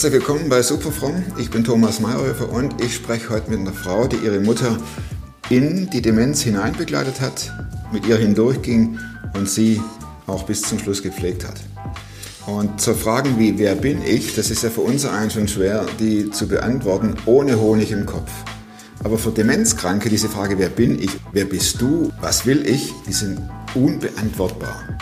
Herzlich willkommen bei Superfrom. Ich bin Thomas Mayhofer und ich spreche heute mit einer Frau, die ihre Mutter in die Demenz hineinbegleitet hat, mit ihr hindurchging und sie auch bis zum Schluss gepflegt hat. Und zu Fragen wie, wer bin ich, das ist ja für uns einen schon schwer, die zu beantworten, ohne Honig im Kopf. Aber für Demenzkranke diese Frage, wer bin ich, wer bist du, was will ich, die sind unbeantwortbar.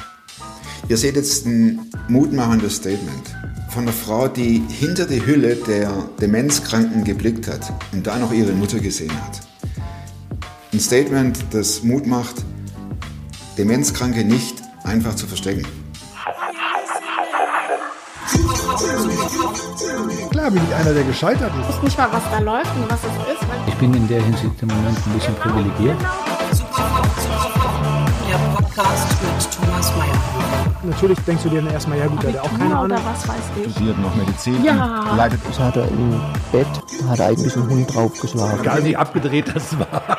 Ihr seht jetzt ein mutmachendes Statement von einer Frau, die hinter die Hülle der Demenzkranken geblickt hat und da noch ihre Mutter gesehen hat. Ein Statement, das Mut macht, Demenzkranke nicht einfach zu verstecken. Klar bin ich einer, der gescheitert ist. Ich weiß nicht mal, was da läuft und was es ist. Ich bin in der Hinsicht im Moment ein bisschen privilegiert. Podcast mit Thomas Mayer. Natürlich denkst du dir dann erstmal, ja gut, der hat auch keine Ahnung. oder was weiß ich. Studiert noch Medizin, Ja. leidet Ich hatte im Bett, hat eigentlich ein Hund draufgeschlagen. Egal wie abgedreht das war.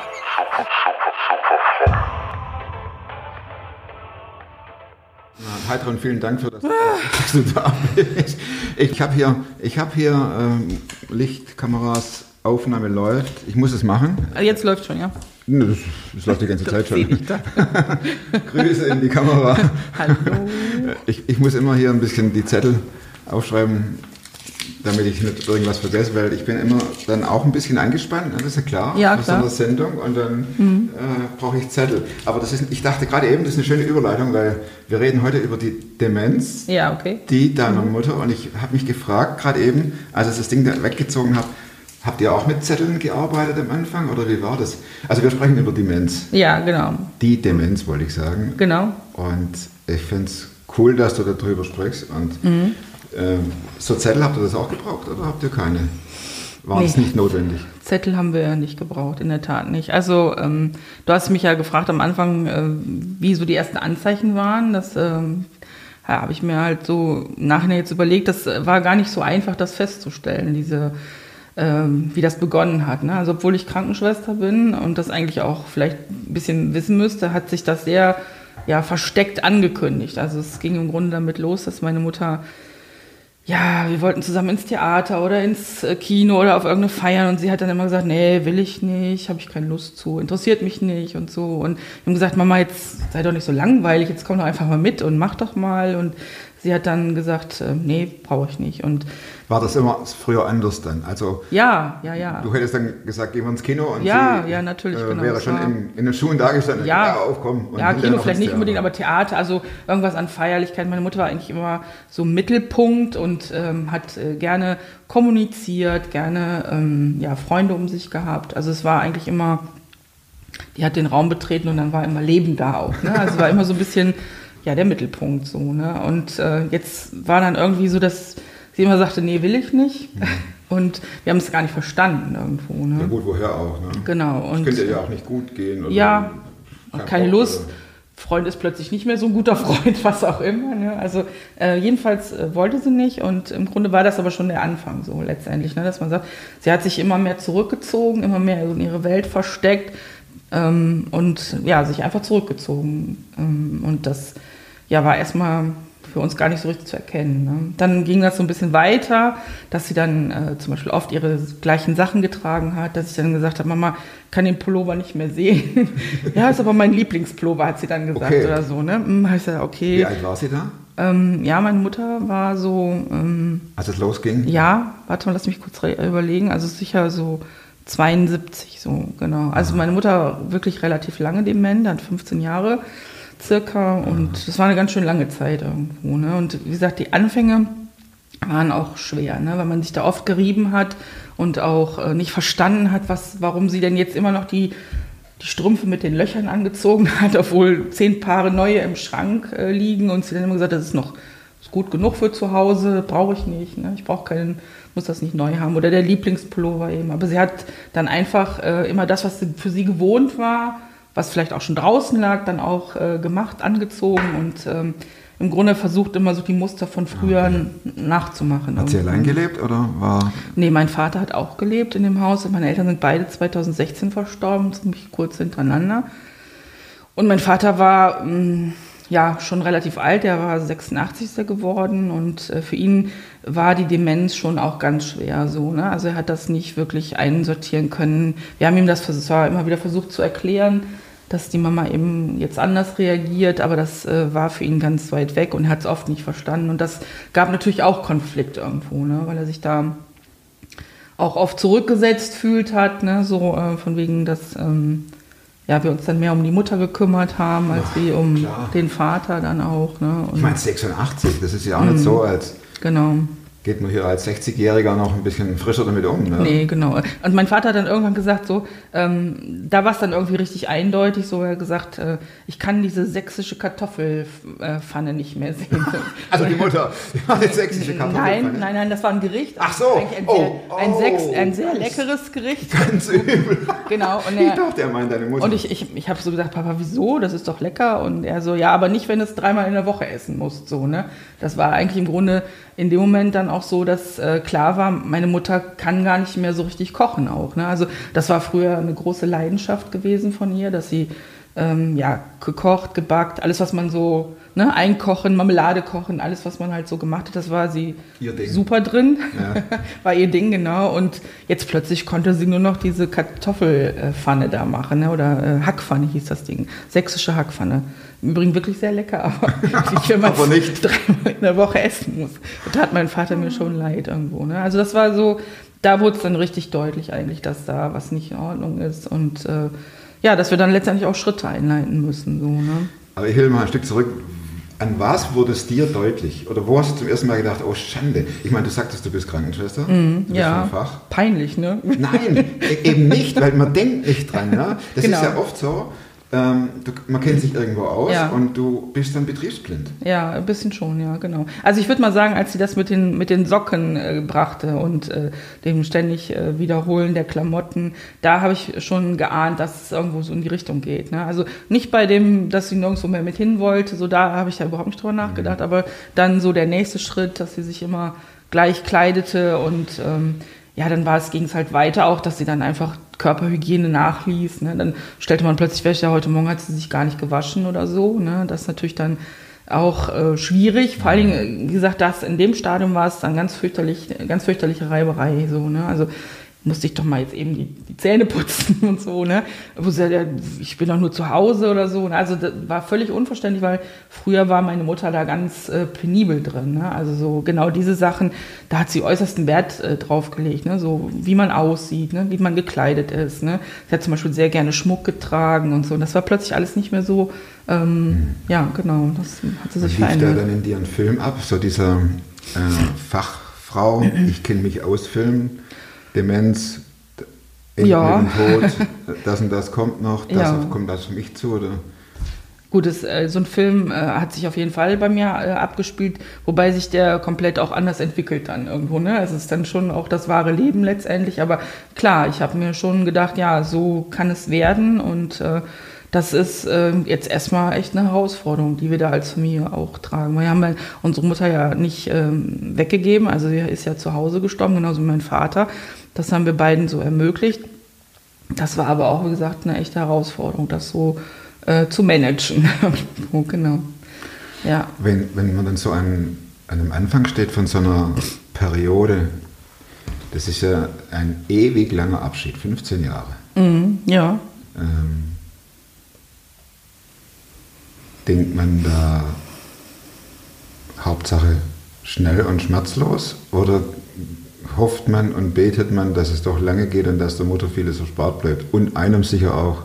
Heidrun, vielen Dank für das, dass du da bist. Ich habe hier, ich hab hier ähm, Lichtkameras, Aufnahme läuft. Ich muss es machen. Jetzt läuft schon, ja. Das, läuft die ganze Zeit schon. Grüße in die Kamera. Hallo. Ich, ich muss immer hier ein bisschen die Zettel aufschreiben, damit ich nicht irgendwas vergesse, weil ich bin immer dann auch ein bisschen angespannt, ne, das ist ja klar, Ja, klar. Mhm. eine Sendung und dann äh, brauche ich Zettel. Aber das ist, ich dachte gerade eben, das ist eine schöne Überleitung, weil wir reden heute über die Demenz, Ja, okay. die deiner Mutter und ich habe mich gefragt, gerade eben, als ich das Ding da weggezogen habe, habt ihr auch mit Zetteln gearbeitet am Anfang oder wie war das? Also wir sprechen über Demenz. Ja, genau. Die Demenz wollte ich sagen. Genau. Und ich finde es cool, dass du darüber sprichst. Und Mhm. ähm, so Zettel habt ihr das auch gebraucht oder habt ihr keine? War es Nee. nicht notwendig? Zettel haben wir ja nicht gebraucht, in der Tat nicht. Also, ähm, du hast mich ja gefragt am Anfang, äh, wie so die ersten Anzeichen waren. Das ähm, ja, habe ich mir halt so nachher jetzt überlegt, das äh, war gar nicht so einfach, das festzustellen, diese, ähm, wie das begonnen hat. Ne? Also, obwohl ich Krankenschwester bin und das eigentlich auch vielleicht ein bisschen wissen müsste, hat sich das sehr ja, versteckt angekündigt. Also, es ging im Grunde damit los, dass meine Mutter ja, wir wollten zusammen ins Theater oder ins äh, Kino oder auf irgendeine Feiern und sie hat dann immer gesagt, nee, will ich nicht, habe ich keine Lust zu, interessiert mich nicht und so. Und wir haben gesagt, Mama, jetzt sei doch nicht so langweilig, jetzt komm doch einfach mal mit und mach doch mal. Und sie hat dann gesagt, äh, nee, brauche ich nicht. Und War das immer früher anders dann? Also ja, ja, ja. du hättest dann gesagt, gehen wir ins Kino und Ja, sie ja, natürlich, äh, genau, wäre schon in, in den Schuhen dargestanden. Ja, aufkommen. und ja Kino vielleicht nicht unbedingt, aber Theater, also irgendwas an Feierlichkeiten. Meine Mutter war eigentlich immer so Mittelpunkt und ähm, hat äh, gerne kommuniziert, gerne ähm, ja, Freunde um sich gehabt. Also es war eigentlich immer, die hat den Raum betreten und dann war immer Leben da auch. Ne? Also es war immer so ein bisschen ja, der Mittelpunkt so. Ne? Und äh, jetzt war dann irgendwie so, dass sie immer sagte, nee, will ich nicht. Und wir haben es gar nicht verstanden irgendwo. Ne? Ja gut, woher auch. Ne? Genau. Das Und könnte ja auch nicht gut gehen. Oder ja, kein keine Bock, Lust. oder- Freund ist plötzlich nicht mehr so ein guter Freund, was auch immer. Ne? Also äh, jedenfalls äh, wollte sie nicht und im Grunde war das aber schon der Anfang so letztendlich, ne? dass man sagt, sie hat sich immer mehr zurückgezogen, immer mehr in ihre Welt versteckt ähm, und ja, sich einfach zurückgezogen. Ähm, und das ja, war erstmal für uns gar nicht so richtig zu erkennen. Ne? Dann ging das so ein bisschen weiter, dass sie dann äh, zum Beispiel oft ihre gleichen Sachen getragen hat, dass ich dann gesagt habe, Mama, kann den Pullover nicht mehr sehen. ja, ist aber mein Lieblingspullover, hat sie dann gesagt Okay. oder so. Ne? Hm, ich gesagt, okay. Wie alt war sie da, Ähm, ja, meine Mutter war so, ähm, als es losging? ja, warte mal, lass mich kurz überlegen. Also sicher so 72, so genau. Also meine Mutter wirklich relativ lange dement, hat 15 Jahre circa und das war eine ganz schön lange Zeit irgendwo. Ne? Und wie gesagt, die Anfänge waren auch schwer, ne? weil man sich da oft gerieben hat und auch äh, nicht verstanden hat, was, warum sie denn jetzt immer noch die, die Strümpfe mit den Löchern angezogen hat, obwohl zehn Paare neue im Schrank äh, liegen und sie dann immer gesagt, das ist noch ist gut genug für zu Hause, brauche ich nicht, ne? ich brauche keinen, muss das nicht neu haben oder der Lieblingspullover eben. Aber sie hat dann einfach äh, immer das, was sie, für sie gewohnt war, was vielleicht auch schon draußen lag, dann auch äh, gemacht, angezogen und ähm, im Grunde versucht immer so die Muster von früher n- nachzumachen. Hat sie irgendwo. allein gelebt oder war Nee, mein Vater hat auch gelebt in dem Haus. Meine Eltern sind beide 2016 verstorben, ziemlich kurz hintereinander. Und mein Vater war mh, ja schon relativ alt, der war 86 ist er geworden und äh, für ihn war die Demenz schon auch ganz schwer so. Ne? Also er hat das nicht wirklich einsortieren können. Wir haben ihm das zwar immer wieder versucht zu erklären, dass die Mama eben jetzt anders reagiert, aber das äh, war für ihn ganz weit weg und er hat es oft nicht verstanden. Und das gab natürlich auch Konflikt irgendwo, ne? weil er sich da auch oft zurückgesetzt fühlt hat, ne? so äh, von wegen, dass ähm, ja, wir uns dann mehr um die Mutter gekümmert haben, als wie um klar. den Vater dann auch. Ne? Und, Ich meine, 86, das ist ja auch nicht so, als genau. Geht man hier als 60-Jähriger noch ein bisschen frischer damit um. Ne? Nee, genau. Und mein Vater hat dann irgendwann gesagt, so, ähm, da war es dann irgendwie richtig eindeutig, so er hat gesagt, äh, ich kann diese sächsische Kartoffelpfanne nicht mehr sehen. Also die Mutter, die war jetzt sächsische Kartoffelpfanne. Nein, nein, nein, das war ein Gericht. Ach so, ein, oh, sehr, ein, oh. Sex, ein sehr leckeres Gericht. Ganz übel. Genau. Und Ich er, dachte, er meint deine Mutter. Und ich, ich, ich habe so gesagt, Papa, wieso? Das ist doch lecker. Und er so, ja, aber nicht, wenn du es dreimal in der Woche essen musst. So, ne? Das war eigentlich im Grunde in dem Moment dann auch so, dass äh, klar war, meine Mutter kann gar nicht mehr so richtig kochen auch. Ne? Also das war früher eine große Leidenschaft gewesen von ihr, dass sie ähm, ja, gekocht, gebackt, alles, was man so, ne, einkochen, Marmelade kochen, alles, was man halt so gemacht hat, das war sie super drin. Ja. war ihr Ding, genau. Und jetzt plötzlich konnte sie nur noch diese Kartoffelpfanne da machen, ne? oder äh, Hackpfanne hieß das Ding. Sächsische Hackpfanne. Im Übrigen wirklich sehr lecker, aber nicht, wenn man Aber nicht. dreimal in der Woche essen muss. Da hat mein Vater mir schon leid irgendwo. Ne? Also das war so, da wurde es dann richtig deutlich eigentlich, dass da was nicht in Ordnung ist und äh, ja, dass wir dann letztendlich auch Schritte einleiten müssen. So, ne? Aber ich will mal ein Stück zurück. An was wurde es dir deutlich? Oder wo hast du zum ersten Mal gedacht, oh Schande? Ich meine, du sagtest, du bist Krankenschwester. du bist Ja, Fach. peinlich, ne? Nein, e- eben nicht, weil man denkt nicht dran. Ne? Das Genau. ist ja oft so, ähm, du, man kennt sich irgendwo aus Ja. und du bist dann betriebsblind. Ja, ein bisschen schon, ja, genau. Also ich würde mal sagen, als sie das mit den, mit den Socken äh, brachte und äh, dem ständig äh, Wiederholen der Klamotten, da habe ich schon geahnt, dass es irgendwo so in die Richtung geht. Ne? Also nicht bei dem, dass sie nirgendwo mehr mit hin wollte, so da habe ich ja überhaupt nicht drüber nachgedacht, aber dann so der nächste Schritt, dass sie sich immer gleich kleidete und ähm, ja, dann war es, ging es halt weiter auch, dass sie dann einfach Körperhygiene nachließ. Ne? Dann stellte man plötzlich fest, ja, heute Morgen hat sie sich gar nicht gewaschen oder so. Ne? Das ist natürlich dann auch äh, schwierig. Vor allen Dingen, äh, wie gesagt, das in dem Stadium war es dann ganz fürchterlich, ganz fürchterliche Reiberei. So, ne? Also musste ich doch mal jetzt eben die, die Zähne putzen und so, ne? Wo sie, ja, ich bin doch nur zu Hause oder so. ne? Also das war völlig unverständlich, weil früher war meine Mutter da ganz äh, penibel drin. Ne? Also so genau diese Sachen, da hat sie äußersten Wert äh, drauf gelegt, ne? So wie man aussieht, ne? wie man gekleidet ist. Ne? Sie hat zum Beispiel sehr gerne Schmuck getragen und so. Und das war plötzlich alles nicht mehr so. Ähm, Ja, genau, das hat sie sich da verändert. dann in dir ein Film ab? So dieser äh, Fachfrau, ich kenne mich aus Film, Demenz, Ja. Tod, das und das kommt noch, das Ja. kommt das für mich zu, oder? Gut, das, äh, so ein Film äh, hat sich auf jeden Fall bei mir äh, abgespielt, wobei sich der komplett auch anders entwickelt dann irgendwo. Ne? Es ist dann schon auch das wahre Leben letztendlich. Aber klar, ich habe mir schon gedacht, ja, so kann es werden. Und äh, das ist äh, jetzt erstmal echt eine Herausforderung, die wir da als Familie auch tragen. Wir haben ja unsere Mutter ja nicht ähm, weggegeben, also sie ist ja zu Hause gestorben, genauso wie mein Vater. Das haben wir beiden so ermöglicht. Das war aber auch, wie gesagt, eine echte Herausforderung, das so äh, zu managen. genau. Ja. Wenn, wenn man dann so an, an einem Anfang steht von so einer Periode, das ist ja ein ewig langer Abschied, 15 Jahre. Mhm, ja. Ähm, denkt man da Hauptsache schnell und schmerzlos oder hofft man und betet man, dass es doch lange geht und dass der Mutter vieles erspart bleibt und einem sicher auch.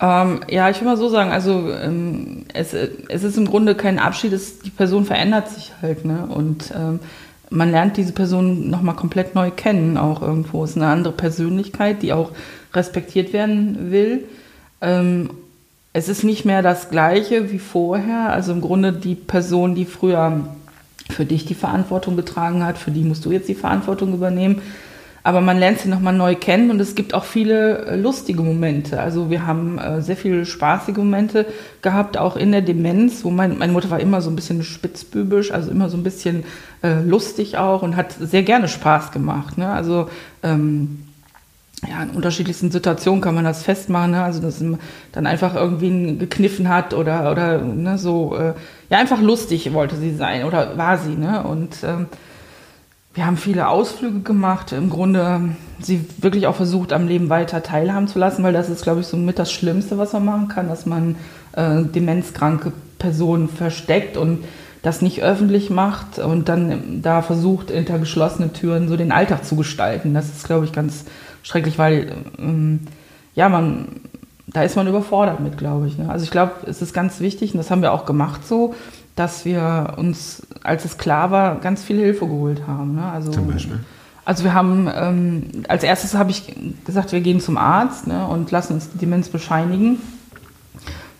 Ähm, ja, ich will mal so sagen, also ähm, es, es ist im Grunde kein Abschied, es, die Person verändert sich halt, ne? Und ähm, man lernt diese Person nochmal komplett neu kennen, auch irgendwo. Es ist eine andere Persönlichkeit, die auch respektiert werden will. Es ist nicht mehr das Gleiche wie vorher. Also im Grunde die Person, die früher für dich die Verantwortung getragen hat, für die musst du jetzt die Verantwortung übernehmen. Aber man lernt sie nochmal neu kennen und es gibt auch viele äh, lustige Momente. Also wir haben äh, sehr viele spaßige Momente gehabt, auch in der Demenz, wo mein, meine Mutter war immer so ein bisschen spitzbübisch, also immer so ein bisschen äh, lustig auch und hat sehr gerne Spaß gemacht. Ne? Also ähm, ja, in unterschiedlichsten Situationen kann man das festmachen, ne? also dass man dann einfach irgendwie gekniffen hat oder, oder ne, so, äh, ja, einfach lustig wollte sie sein oder war sie. Ne? Und ähm, wir haben viele Ausflüge gemacht, im Grunde ähm, sie wirklich auch versucht, am Leben weiter teilhaben zu lassen, weil das ist, glaube ich, so mit das Schlimmste, was man machen kann, dass man äh, demenzkranke Personen versteckt und das nicht öffentlich macht und dann da versucht, hinter geschlossene Türen so den Alltag zu gestalten. Das ist, glaube ich, ganz schrecklich, weil ähm, ja, man, da ist man überfordert mit, glaube ich. Ne? Also ich glaube, es ist ganz wichtig, und das haben wir auch gemacht so, dass wir uns, als es klar war, ganz viel Hilfe geholt haben. Ne? Also, Zum Beispiel? Also wir haben, ähm, als erstes habe ich gesagt, wir gehen zum Arzt ne, und lassen uns die Demenz bescheinigen.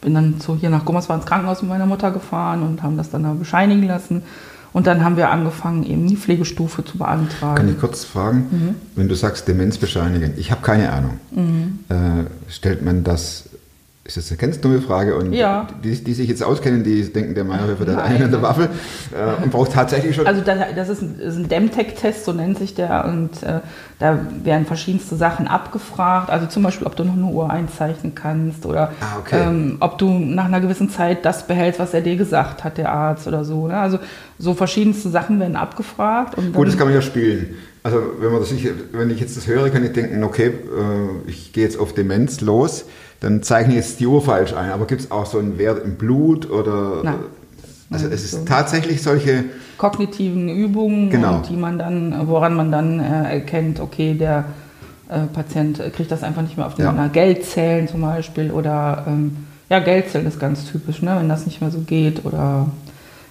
Bin dann so hier nach Gummersbach ins Krankenhaus mit meiner Mutter gefahren und haben das dann da bescheinigen lassen. Und dann haben wir angefangen, eben die Pflegestufe zu beantragen. Kann ich kurz fragen, Mhm. wenn du sagst Demenz bescheinigen, ich habe keine Ahnung. Mhm. Äh, stellt man das, ist das eine ganz dumme Frage und Ja. die, die sich jetzt auskennen, die denken, der Meierhöfer, der hat einen an der Waffe äh, und braucht tatsächlich schon... Also das, ist ein, ein Demtech-Test, so nennt sich der. Und äh, da werden verschiedenste Sachen abgefragt. Also zum Beispiel, ob du noch eine Uhr einzeichnen kannst oder Ah, okay. ähm, ob du nach einer gewissen Zeit das behältst, was er dir gesagt hat, der Arzt oder so. Ne? Also so verschiedenste Sachen werden abgefragt. Gut, das kann man ja spielen. Also wenn, man das nicht, wenn ich jetzt das höre, kann ich denken, okay, äh, ich gehe jetzt auf Demenz los, dann zeichne ich jetzt die Uhr falsch ein. Aber gibt es auch so einen Wert im Blut oder... Nein. Also Nein, es ist so. tatsächlich solche... kognitiven Übungen, Genau. die man dann, woran man dann äh, erkennt, okay, der äh, Patient kriegt das einfach nicht mehr auf den Ja. Geldzählen zum Beispiel oder ähm, ja, Geldzählen ist ganz typisch, ne, wenn das nicht mehr so geht oder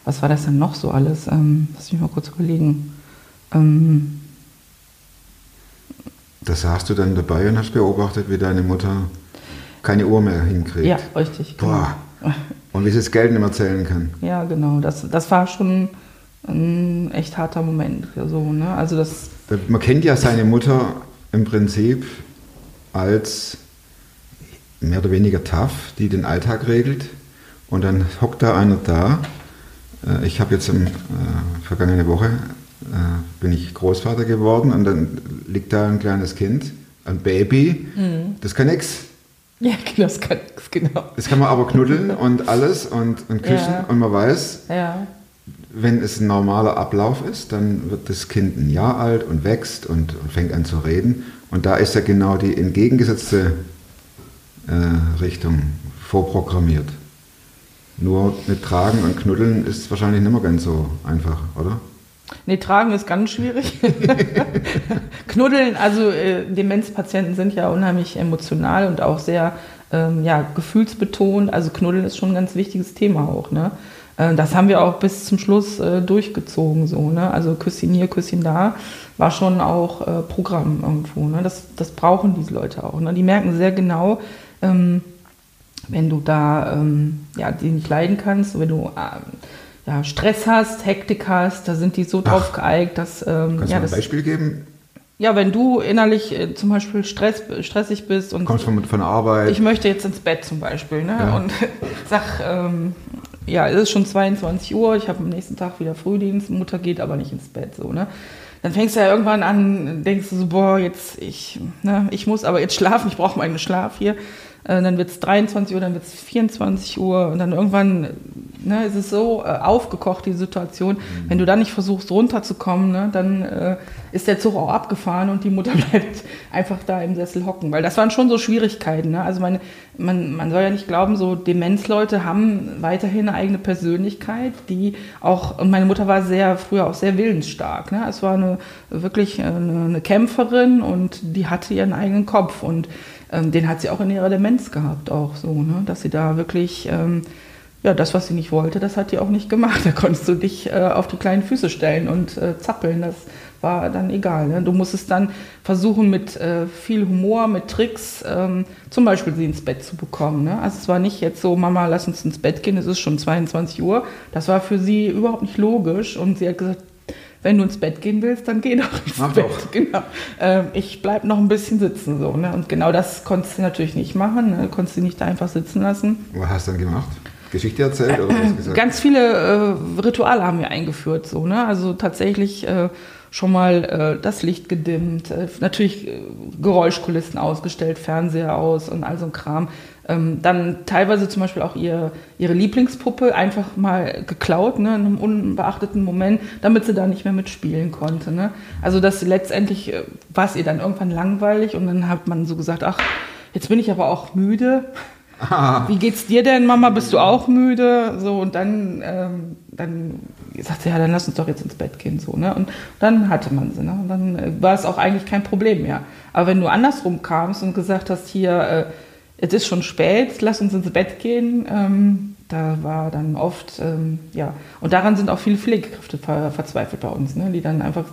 was war das denn noch so alles? Ähm, lass mich mal kurz überlegen. Ähm, Da saßt du dann dabei und hast beobachtet, wie deine Mutter keine Uhr mehr hinkriegt. ja, richtig. genau. Boah. Und wie sie das Geld nicht mehr zählen kann. Ja, genau. Das, das war schon ein echt harter Moment. So, ne? Also das Man kennt ja seine Mutter im Prinzip als mehr oder weniger tough, die den Alltag regelt. Und dann hockt da einer da. Äh, Ich habe jetzt im, äh, vergangene Woche äh, bin ich Großvater geworden und dann liegt da ein kleines Kind, ein Baby. Das kann nix. ja, genau, das kann, genau. Das kann man aber knuddeln und alles und, und küssen. Ja. Und man weiß, Ja. wenn es ein normaler Ablauf ist, dann wird das Kind ein Jahr alt und wächst und, und fängt an zu reden. Und da ist ja genau die entgegengesetzte äh, Richtung vorprogrammiert. Nur mit Tragen und Knuddeln ist wahrscheinlich nicht mehr ganz so einfach, oder? Nee, tragen ist ganz schwierig. Knuddeln, also äh, Demenzpatienten sind ja unheimlich emotional und auch sehr ähm, ja, gefühlsbetont. Also Knuddeln ist schon ein ganz wichtiges Thema auch. Ne? Äh, das haben wir auch bis zum Schluss äh, durchgezogen. So, ne? Also Küsschen hier, Küsschen da war schon auch äh, Programm irgendwo. Ne? Das, das brauchen diese Leute auch. Ne? Die merken sehr genau, ähm, wenn du da ähm, ja, die nicht leiden kannst, wenn du ähm, ja, Stress hast, Hektik hast, da sind die so drauf geeignet, dass ähm, Kannst ja, du ein das, Beispiel geben? ja, wenn du innerlich äh, zum Beispiel Stress, stressig bist und Kommst von, von der Arbeit? ich möchte jetzt ins Bett zum Beispiel, ne? Ja. Und sag, ähm, ja, es ist schon 22 Uhr, ich habe am nächsten Tag wieder Frühdienst, Mutter geht aber nicht ins Bett, so, ne? Dann fängst du ja irgendwann an, denkst du so, boah, jetzt, ich, ne, ich muss aber jetzt schlafen, ich brauche meinen Schlaf hier. Äh, dann wird es 23 Uhr, dann wird es 24 Uhr und dann irgendwann ne, ist es so äh, aufgekocht, die Situation. Wenn du dann nicht versuchst runterzukommen, ne, dann äh, ist der Zug auch abgefahren und die Mutter bleibt einfach da im Sessel hocken. Weil das waren schon so Schwierigkeiten. Ne? Also meine, man, man soll ja nicht glauben, so Demenzleute haben weiterhin eine eigene Persönlichkeit, die auch, und meine Mutter war sehr, früher auch sehr willensstark. Ne? Es war eine, wirklich eine, eine Kämpferin und die hatte ihren eigenen Kopf und ähm, den hat sie auch in ihrer Demenz gehabt, auch so, ne? dass sie da wirklich, ähm, ja, das, was sie nicht wollte, das hat die auch nicht gemacht. Da konntest du dich äh, auf die kleinen Füße stellen und äh, zappeln, das war dann egal. Ne? Du musstest dann versuchen, mit äh, viel Humor, mit Tricks, ähm, zum Beispiel sie ins Bett zu bekommen. Ne? Also es war nicht jetzt so, Mama, lass uns ins Bett gehen, es ist schon 22 Uhr. Das war für sie überhaupt nicht logisch und sie hat gesagt, wenn du ins Bett gehen willst, dann geh doch ins Mach Bett. doch. Genau. Ähm, ich bleib noch ein bisschen sitzen so. Ne? Und genau das konntest du natürlich nicht machen. Ne? Konntest du nicht da einfach sitzen lassen. Was hast du dann gemacht? Geschichte erzählt oder was gesagt? Ganz viele äh, Rituale haben wir eingeführt, so, ne? Also tatsächlich äh, schon mal äh, das Licht gedimmt, äh, natürlich äh, Geräuschkulissen ausgestellt, Fernseher aus und all so ein Kram. Ähm, dann teilweise zum Beispiel auch ihr, ihre Lieblingspuppe einfach mal geklaut, ne, in einem unbeachteten Moment, damit sie da nicht mehr mitspielen konnte. Ne? Also das letztendlich äh, war es ihr dann irgendwann langweilig und dann hat man so gesagt, ach, jetzt bin ich aber auch müde. Wie geht's dir denn, Mama? Bist du auch müde? So und dann, ähm, dann sagt sie, ja, dann lass uns doch jetzt ins Bett gehen, so ne. Und dann hatte man sie, ne. Und dann äh, war es auch eigentlich kein Problem mehr. Aber wenn du andersrum kamst und gesagt hast, hier, äh, es ist schon spät, lass uns ins Bett gehen, ähm, da war dann oft, ähm, ja, und daran sind auch viele Pflegekräfte ver verzweifelt bei uns, ne, die dann einfach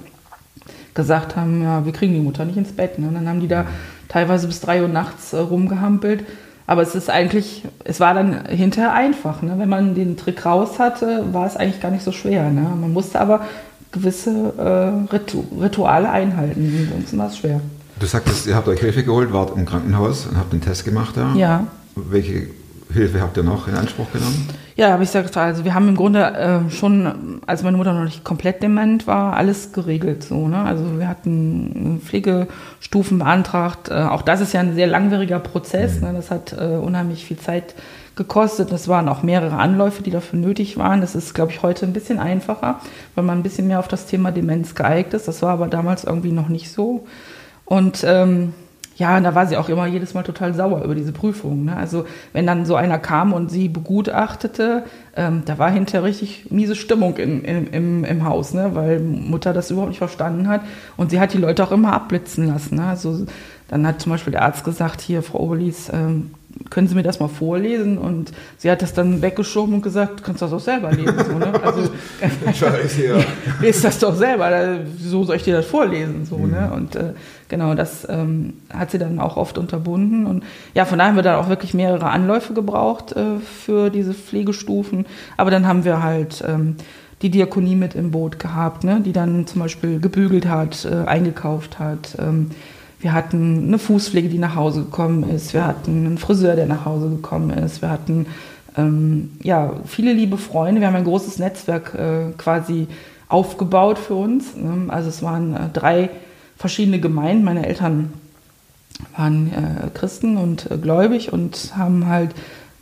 gesagt haben, ja, wir kriegen die Mutter nicht ins Bett. Ne? Und dann haben die da teilweise bis drei Uhr nachts äh, rumgehampelt. Aber es ist eigentlich, es war dann hinterher einfach. Ne? Wenn man den Trick raus hatte, war es eigentlich gar nicht so schwer. Ne? Man musste aber gewisse äh, Ritu Rituale einhalten, sonst war es schwer. Du sagtest, ihr habt euch Hilfe geholt, wart im Krankenhaus und habt einen Test gemacht da. Ja. Welche Hilfe habt ihr noch in Anspruch genommen? Ja, habe ich gesagt, also wir haben im Grunde äh, schon, als meine Mutter noch nicht komplett dement war, alles geregelt so. Ne? Also wir hatten Pflegestufen beantragt. Äh, auch das ist ja ein sehr langwieriger Prozess. Ne? Das hat äh, unheimlich viel Zeit gekostet. Es waren auch mehrere Anläufe, die dafür nötig waren. Das ist, glaube ich, heute ein bisschen einfacher, weil man ein bisschen mehr auf das Thema Demenz geeignet ist. Das war aber damals irgendwie noch nicht so. Und ähm, ja, da war sie auch immer jedes Mal total sauer über diese Prüfung. Ne? Also wenn dann so einer kam und sie begutachtete, ähm, da war hinterher richtig miese Stimmung in, in, im, im Haus, ne? weil Mutter das überhaupt nicht verstanden hat. Und sie hat die Leute auch immer abblitzen lassen. Ne? Also dann hat zum Beispiel der Arzt gesagt, hier, Frau Oberlies, ähm, können Sie mir das mal vorlesen? Und sie hat das dann weggeschoben und gesagt, du kannst das auch selber lesen. So, ne? Also lest das doch selber, so soll ich dir das vorlesen. So, ne? mhm. ne? Und äh, genau, das ähm, hat sie dann auch oft unterbunden. Und ja, von daher haben wir dann auch wirklich mehrere Anläufe gebraucht äh, für diese Pflegestufen. Aber dann haben wir halt ähm, die Diakonie mit im Boot gehabt, ne? die dann zum Beispiel gebügelt hat, äh, eingekauft hat. Ähm, wir hatten eine Fußpflege, die nach Hause gekommen ist. Wir hatten einen Friseur, der nach Hause gekommen ist. Wir hatten ähm, ja, viele liebe Freunde. Wir haben ein großes Netzwerk äh, quasi aufgebaut für uns. Ne? Also es waren äh, drei verschiedene Gemeinden. Meine Eltern waren äh, Christen und äh, gläubig und haben halt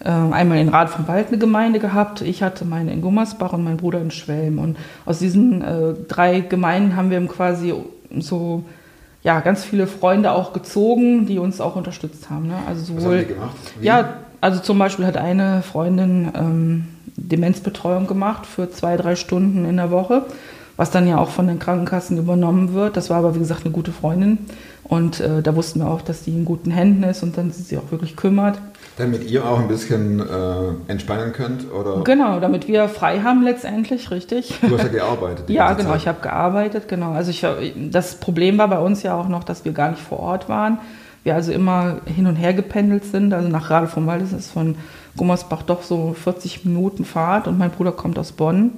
äh, einmal in Rad vom Wald eine Gemeinde gehabt. Ich hatte meine in Gummersbach und mein Bruder in Schwelm. Und aus diesen äh, drei Gemeinden haben wir quasi so ja, ganz viele Freunde auch gezogen, die uns auch unterstützt haben. Ne? Also sowohl, Was haben die gemacht? Wie? Ja, also zum Beispiel hat eine Freundin ähm, Demenzbetreuung gemacht für zwei, drei Stunden in der Woche, was dann ja auch von den Krankenkassen übernommen wird. Das war aber, wie gesagt, eine gute Freundin. Und äh, da wussten wir auch, dass die in guten Händen ist und dann sie sich auch wirklich kümmert. Damit ihr auch ein bisschen äh, entspannen könnt? Oder? Genau, damit wir frei haben letztendlich, richtig. Du hast ja gearbeitet. ja, genau, Zeit. ich habe gearbeitet, genau. Also ich, das Problem war bei uns ja auch noch, dass wir gar nicht vor Ort waren. Wir also immer hin und her gependelt sind. Also nach Rade vom Wald ist es von Gummersbach doch so 40 Minuten Fahrt und mein Bruder kommt aus Bonn.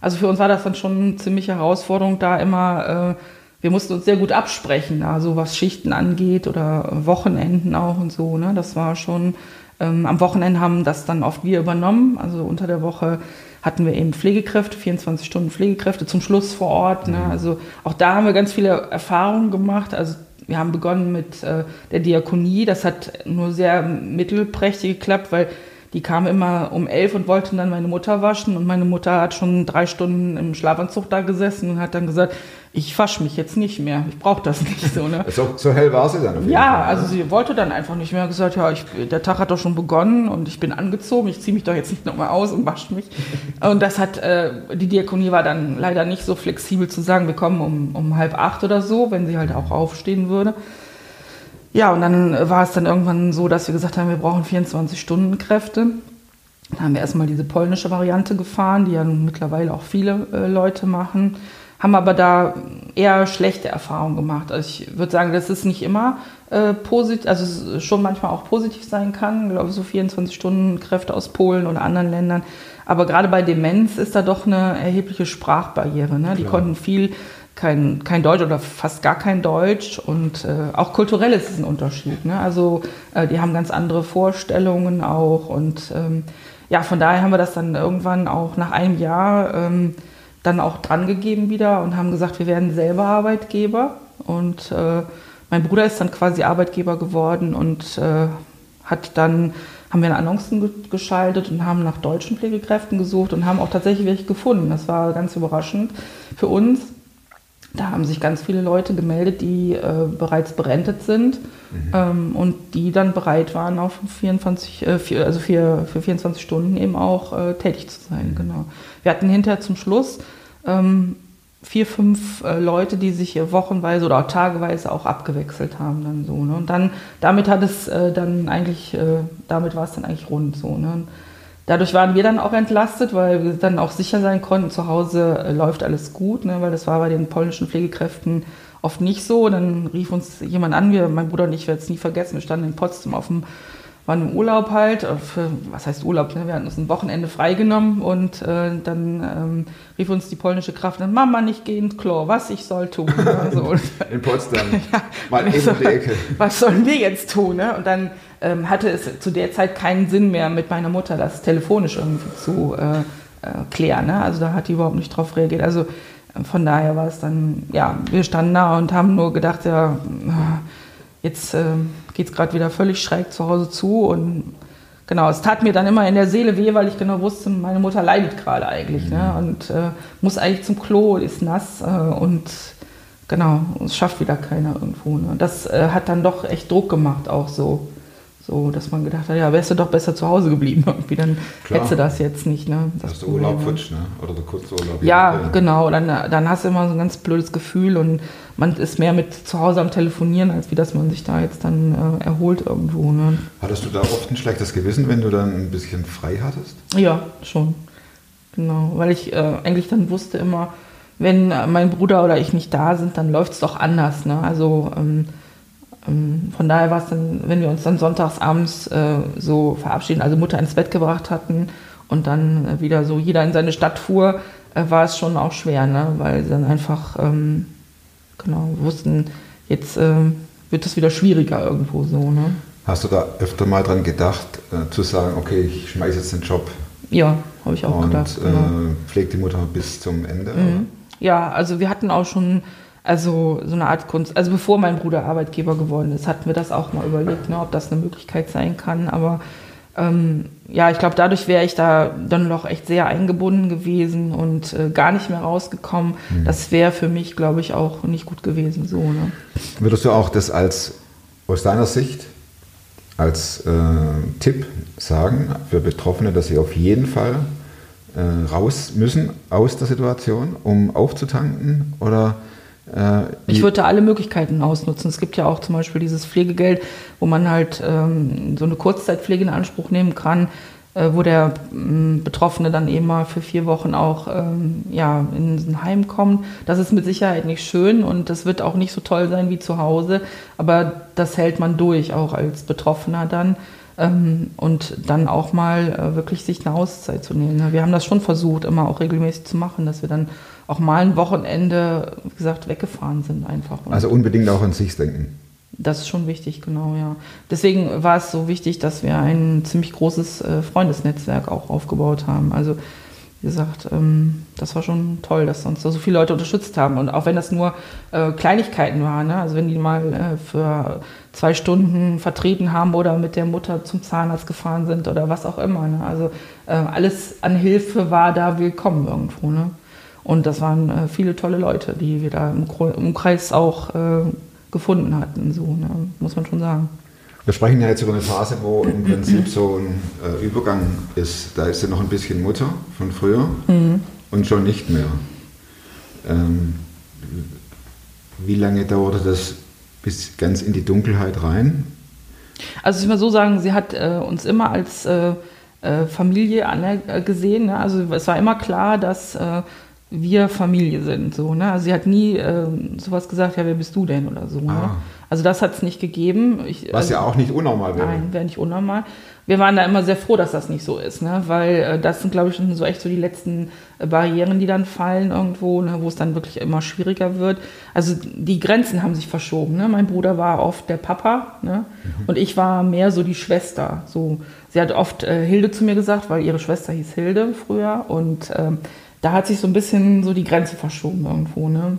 Also für uns war das dann schon eine ziemliche Herausforderung, da immer, äh, wir mussten uns sehr gut absprechen, also was Schichten angeht oder Wochenenden auch und so. Ne? Das war schon ähm, am Wochenende haben das dann oft wir übernommen. Also unter der Woche hatten wir eben Pflegekräfte, 24 Stunden Pflegekräfte zum Schluss vor Ort. Ne? Mhm. Also auch da haben wir ganz viele Erfahrungen gemacht. Also wir haben begonnen mit äh, der Diakonie. Das hat nur sehr mittelprächtig geklappt, weil die kam immer um elf und wollten dann meine Mutter waschen und meine Mutter hat schon drei Stunden im Schlafanzug da gesessen und hat dann gesagt, ich wasche mich jetzt nicht mehr, ich brauche das nicht so. Ne? so. So hell war sie dann auf jeden Ja, Fall, also sie wollte dann einfach nicht mehr, gesagt, ja, ich, der Tag hat doch schon begonnen und ich bin angezogen, ich ziehe mich doch jetzt nicht nochmal aus und wasche mich. und das hat, äh, die Diakonie war dann leider nicht so flexibel zu sagen, wir kommen um, um halb acht oder so, wenn sie halt auch aufstehen würde. Ja, und dann war es dann irgendwann so, dass wir gesagt haben, wir brauchen 24-Stunden-Kräfte. Dann haben wir erstmal diese polnische Variante gefahren, die ja mittlerweile auch viele äh, Leute machen, haben aber da eher schlechte Erfahrungen gemacht. Also ich würde sagen, dass es nicht immer äh, positiv, also schon manchmal auch positiv sein kann, ich glaube so 24-Stunden-Kräfte aus Polen oder anderen Ländern. Aber gerade bei Demenz ist da doch eine erhebliche Sprachbarriere. Ne? Die konnten viel kein, kein Deutsch oder fast gar kein Deutsch und äh, auch kulturell ist es ein Unterschied. Ne? Also äh, die haben ganz andere Vorstellungen auch und ähm, ja, von daher haben wir das dann irgendwann auch nach einem Jahr ähm, dann auch dran gegeben wieder und haben gesagt, wir werden selber Arbeitgeber. Und äh, mein Bruder ist dann quasi Arbeitgeber geworden und äh, hat dann, haben wir eine Annoncen ge geschaltet und haben nach deutschen Pflegekräften gesucht und haben auch tatsächlich welche gefunden. Das war ganz überraschend für uns. Da haben sich ganz viele Leute gemeldet, die äh, bereits berentet sind ähm, und die dann bereit waren, auf 24, äh, vier, also für, für 24 Stunden eben auch äh, tätig zu sein. Genau. Wir hatten hinterher zum Schluss ähm, vier, fünf äh, Leute, die sich hier wochenweise oder auch tageweise auch abgewechselt haben dann so. Ne? Und dann damit hat es äh, dann eigentlich, äh, damit war es dann eigentlich rund so. Ne? Und Dadurch waren wir dann auch entlastet, weil wir dann auch sicher sein konnten, zu Hause äh, läuft alles gut, ne? weil das war bei den polnischen Pflegekräften oft nicht so. Dann rief uns jemand an, wir, mein Bruder und ich werde es nie vergessen, wir standen in Potsdam auf dem, waren im Urlaub halt, äh, für, was heißt Urlaub, ne? wir hatten uns ein Wochenende freigenommen und äh, dann ähm, rief uns die polnische Kraft an, Mama, nicht gehen, Klo, was ich soll tun. Ne? So. In Potsdam. Ja, Mal eben so, die Ecke. Was sollen wir jetzt tun? Ne? Und dann ähm, hatte es zu der Zeit keinen Sinn mehr, mit meiner Mutter das telefonisch irgendwie zu äh, äh, klären. Ne? Also da hat die überhaupt nicht drauf reagiert. Also äh, von daher war es dann, ja, wir standen da und haben nur gedacht, ja, jetzt äh, geht es gerade wieder völlig schräg zu Hause zu und Genau, es tat mir dann immer in der Seele weh, weil ich genau wusste, meine Mutter leidet gerade eigentlich ne? und äh, muss eigentlich zum Klo, ist nass äh, und genau, es schafft wieder keiner irgendwo. Ne? Das äh, hat dann doch echt Druck gemacht, auch so. So, dass man gedacht hat, ja, wärst du doch besser zu Hause geblieben. Irgendwie, dann Klar. hättest du das jetzt nicht. Ne? Das ist der Urlaub ne? futsch, ne? Oder der Kurzurlaub. Ja, nachdem. genau. Dann, dann hast du immer so ein ganz blödes Gefühl und man ist mehr mit zu Hause am Telefonieren, als wie dass man sich da jetzt dann äh, erholt irgendwo. Ne? Hattest du da oft ein schlechtes Gewissen, wenn du dann ein bisschen frei hattest? Ja, schon. Genau. Weil ich äh, eigentlich dann wusste immer, wenn mein Bruder oder ich nicht da sind, dann läuft es doch anders. Ne? Also ähm, von daher war es dann, wenn wir uns dann sonntags abends äh, so verabschieden, also Mutter ins Bett gebracht hatten und dann äh, wieder so jeder in seine Stadt fuhr, äh, war es schon auch schwer, ne? weil sie dann einfach ähm, genau wussten, jetzt ähm, wird es wieder schwieriger irgendwo so. Ne? Hast du da öfter mal dran gedacht, äh, zu sagen, okay, ich schmeiße jetzt den Job Ja, habe ich auch und gedacht. Genau. äh, pflege die Mutter bis zum Ende? Mhm. Ja, also wir hatten auch schon also so eine Art Kunst. Also bevor mein Bruder Arbeitgeber geworden ist, hatten wir das auch mal überlegt, ne, ob das eine Möglichkeit sein kann. Aber ähm, ja, ich glaube, dadurch wäre ich da dann noch echt sehr eingebunden gewesen und äh, gar nicht mehr rausgekommen. Das wäre für mich, glaube ich, auch nicht gut gewesen. So, ne? Würdest du auch das als aus deiner Sicht als äh, Tipp sagen für Betroffene, dass sie auf jeden Fall äh, raus müssen aus der Situation, um aufzutanken? Oder Ich wie- würde da alle Möglichkeiten ausnutzen. Es gibt ja auch zum Beispiel dieses Pflegegeld, wo man halt ähm, so eine Kurzzeitpflege in Anspruch nehmen kann, äh, wo der ähm, Betroffene dann eben mal für vier Wochen auch ähm, ja, in ein Heim kommt. Das ist mit Sicherheit nicht schön und das wird auch nicht so toll sein wie zu Hause, aber das hält man durch, auch als Betroffener dann. Ähm, und dann auch mal äh, wirklich sich eine Auszeit zu nehmen. ne? Wir haben das schon versucht, immer auch regelmäßig zu machen, dass wir dann auch mal ein Wochenende, wie gesagt, weggefahren sind einfach. Und also unbedingt auch an sich denken. das ist schon wichtig, genau, ja. Deswegen war es so wichtig, dass wir ein ziemlich großes äh, Freundesnetzwerk auch aufgebaut haben. Also, wie gesagt, ähm, das war schon toll, dass uns da so viele Leute unterstützt haben. Und auch wenn das nur äh, Kleinigkeiten waren, ne? also wenn die mal äh, für zwei Stunden vertreten haben oder mit der Mutter zum Zahnarzt gefahren sind oder was auch immer. Ne? Also alles an Hilfe war da willkommen irgendwo. Ne? Und das waren äh, viele tolle Leute, die wir da im, Kreis auch äh, gefunden hatten, so, ne? muss man schon sagen. Wir sprechen ja jetzt über eine Phase, wo im Prinzip so ein äh, Übergang ist. Da ist ja noch ein bisschen Mutter von früher und schon nicht mehr. Ähm, wie lange dauerte das bis ganz in die Dunkelheit rein? Also ich mal so sagen, sie hat äh, uns immer als äh, äh, Familie angesehen. Ne? Also es war immer klar, dass äh, wir Familie sind. So, ne? Also sie hat nie äh, sowas gesagt, ja, wer bist du denn oder so. Ne? Ah. Also das hat es nicht gegeben. Ich, Was also, ja auch nicht unnormal wäre. Nein, wäre nicht unnormal. Wir waren da immer sehr froh, dass das nicht so ist, ne? weil äh, das sind, glaube ich, so echt so die letzten äh, Barrieren, die dann fallen irgendwo, ne? wo es dann wirklich immer schwieriger wird. Also die Grenzen haben sich verschoben. Ne? Mein Bruder war oft der Papa ne? und ich war mehr so die Schwester. So, sie hat oft äh, Hilde zu mir gesagt, weil ihre Schwester hieß Hilde früher und ähm, da hat sich so ein bisschen so die Grenze verschoben irgendwo, ne?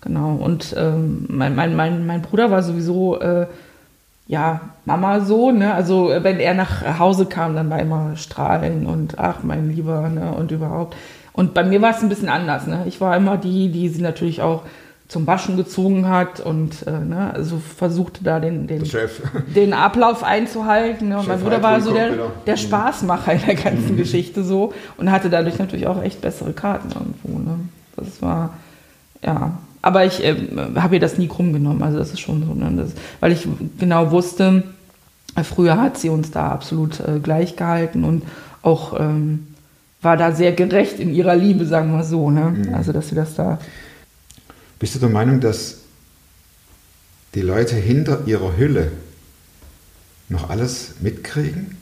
Genau. Und ähm, mein, mein, mein, mein Bruder war sowieso, äh, ja, Mama so, ne? Also äh, wenn er nach Hause kam, dann war immer Strahlen und ach, mein Lieber, ne? Und überhaupt. Und bei mir war es ein bisschen anders, ne? Ich war immer die, die sie natürlich auch zum Waschen gezwungen hat und äh, ne, also versuchte da den, den, den Ablauf einzuhalten. Ne? Und mein Bruder war so der, wieder. der Mhm. Spaßmacher in der ganzen Geschichte so und hatte dadurch natürlich auch echt bessere Karten irgendwo. Ne? Das war, ja. Aber ich ähm, habe ihr das nie krumm genommen. Also das ist schon so, ne? das, weil ich genau wusste, äh, früher hat sie uns da absolut äh, gleich gehalten und auch ähm, war da sehr gerecht in ihrer Liebe, sagen wir so. Ne? Mhm. Also dass sie das da Bist du der Meinung, dass die Leute hinter ihrer Hülle noch alles mitkriegen?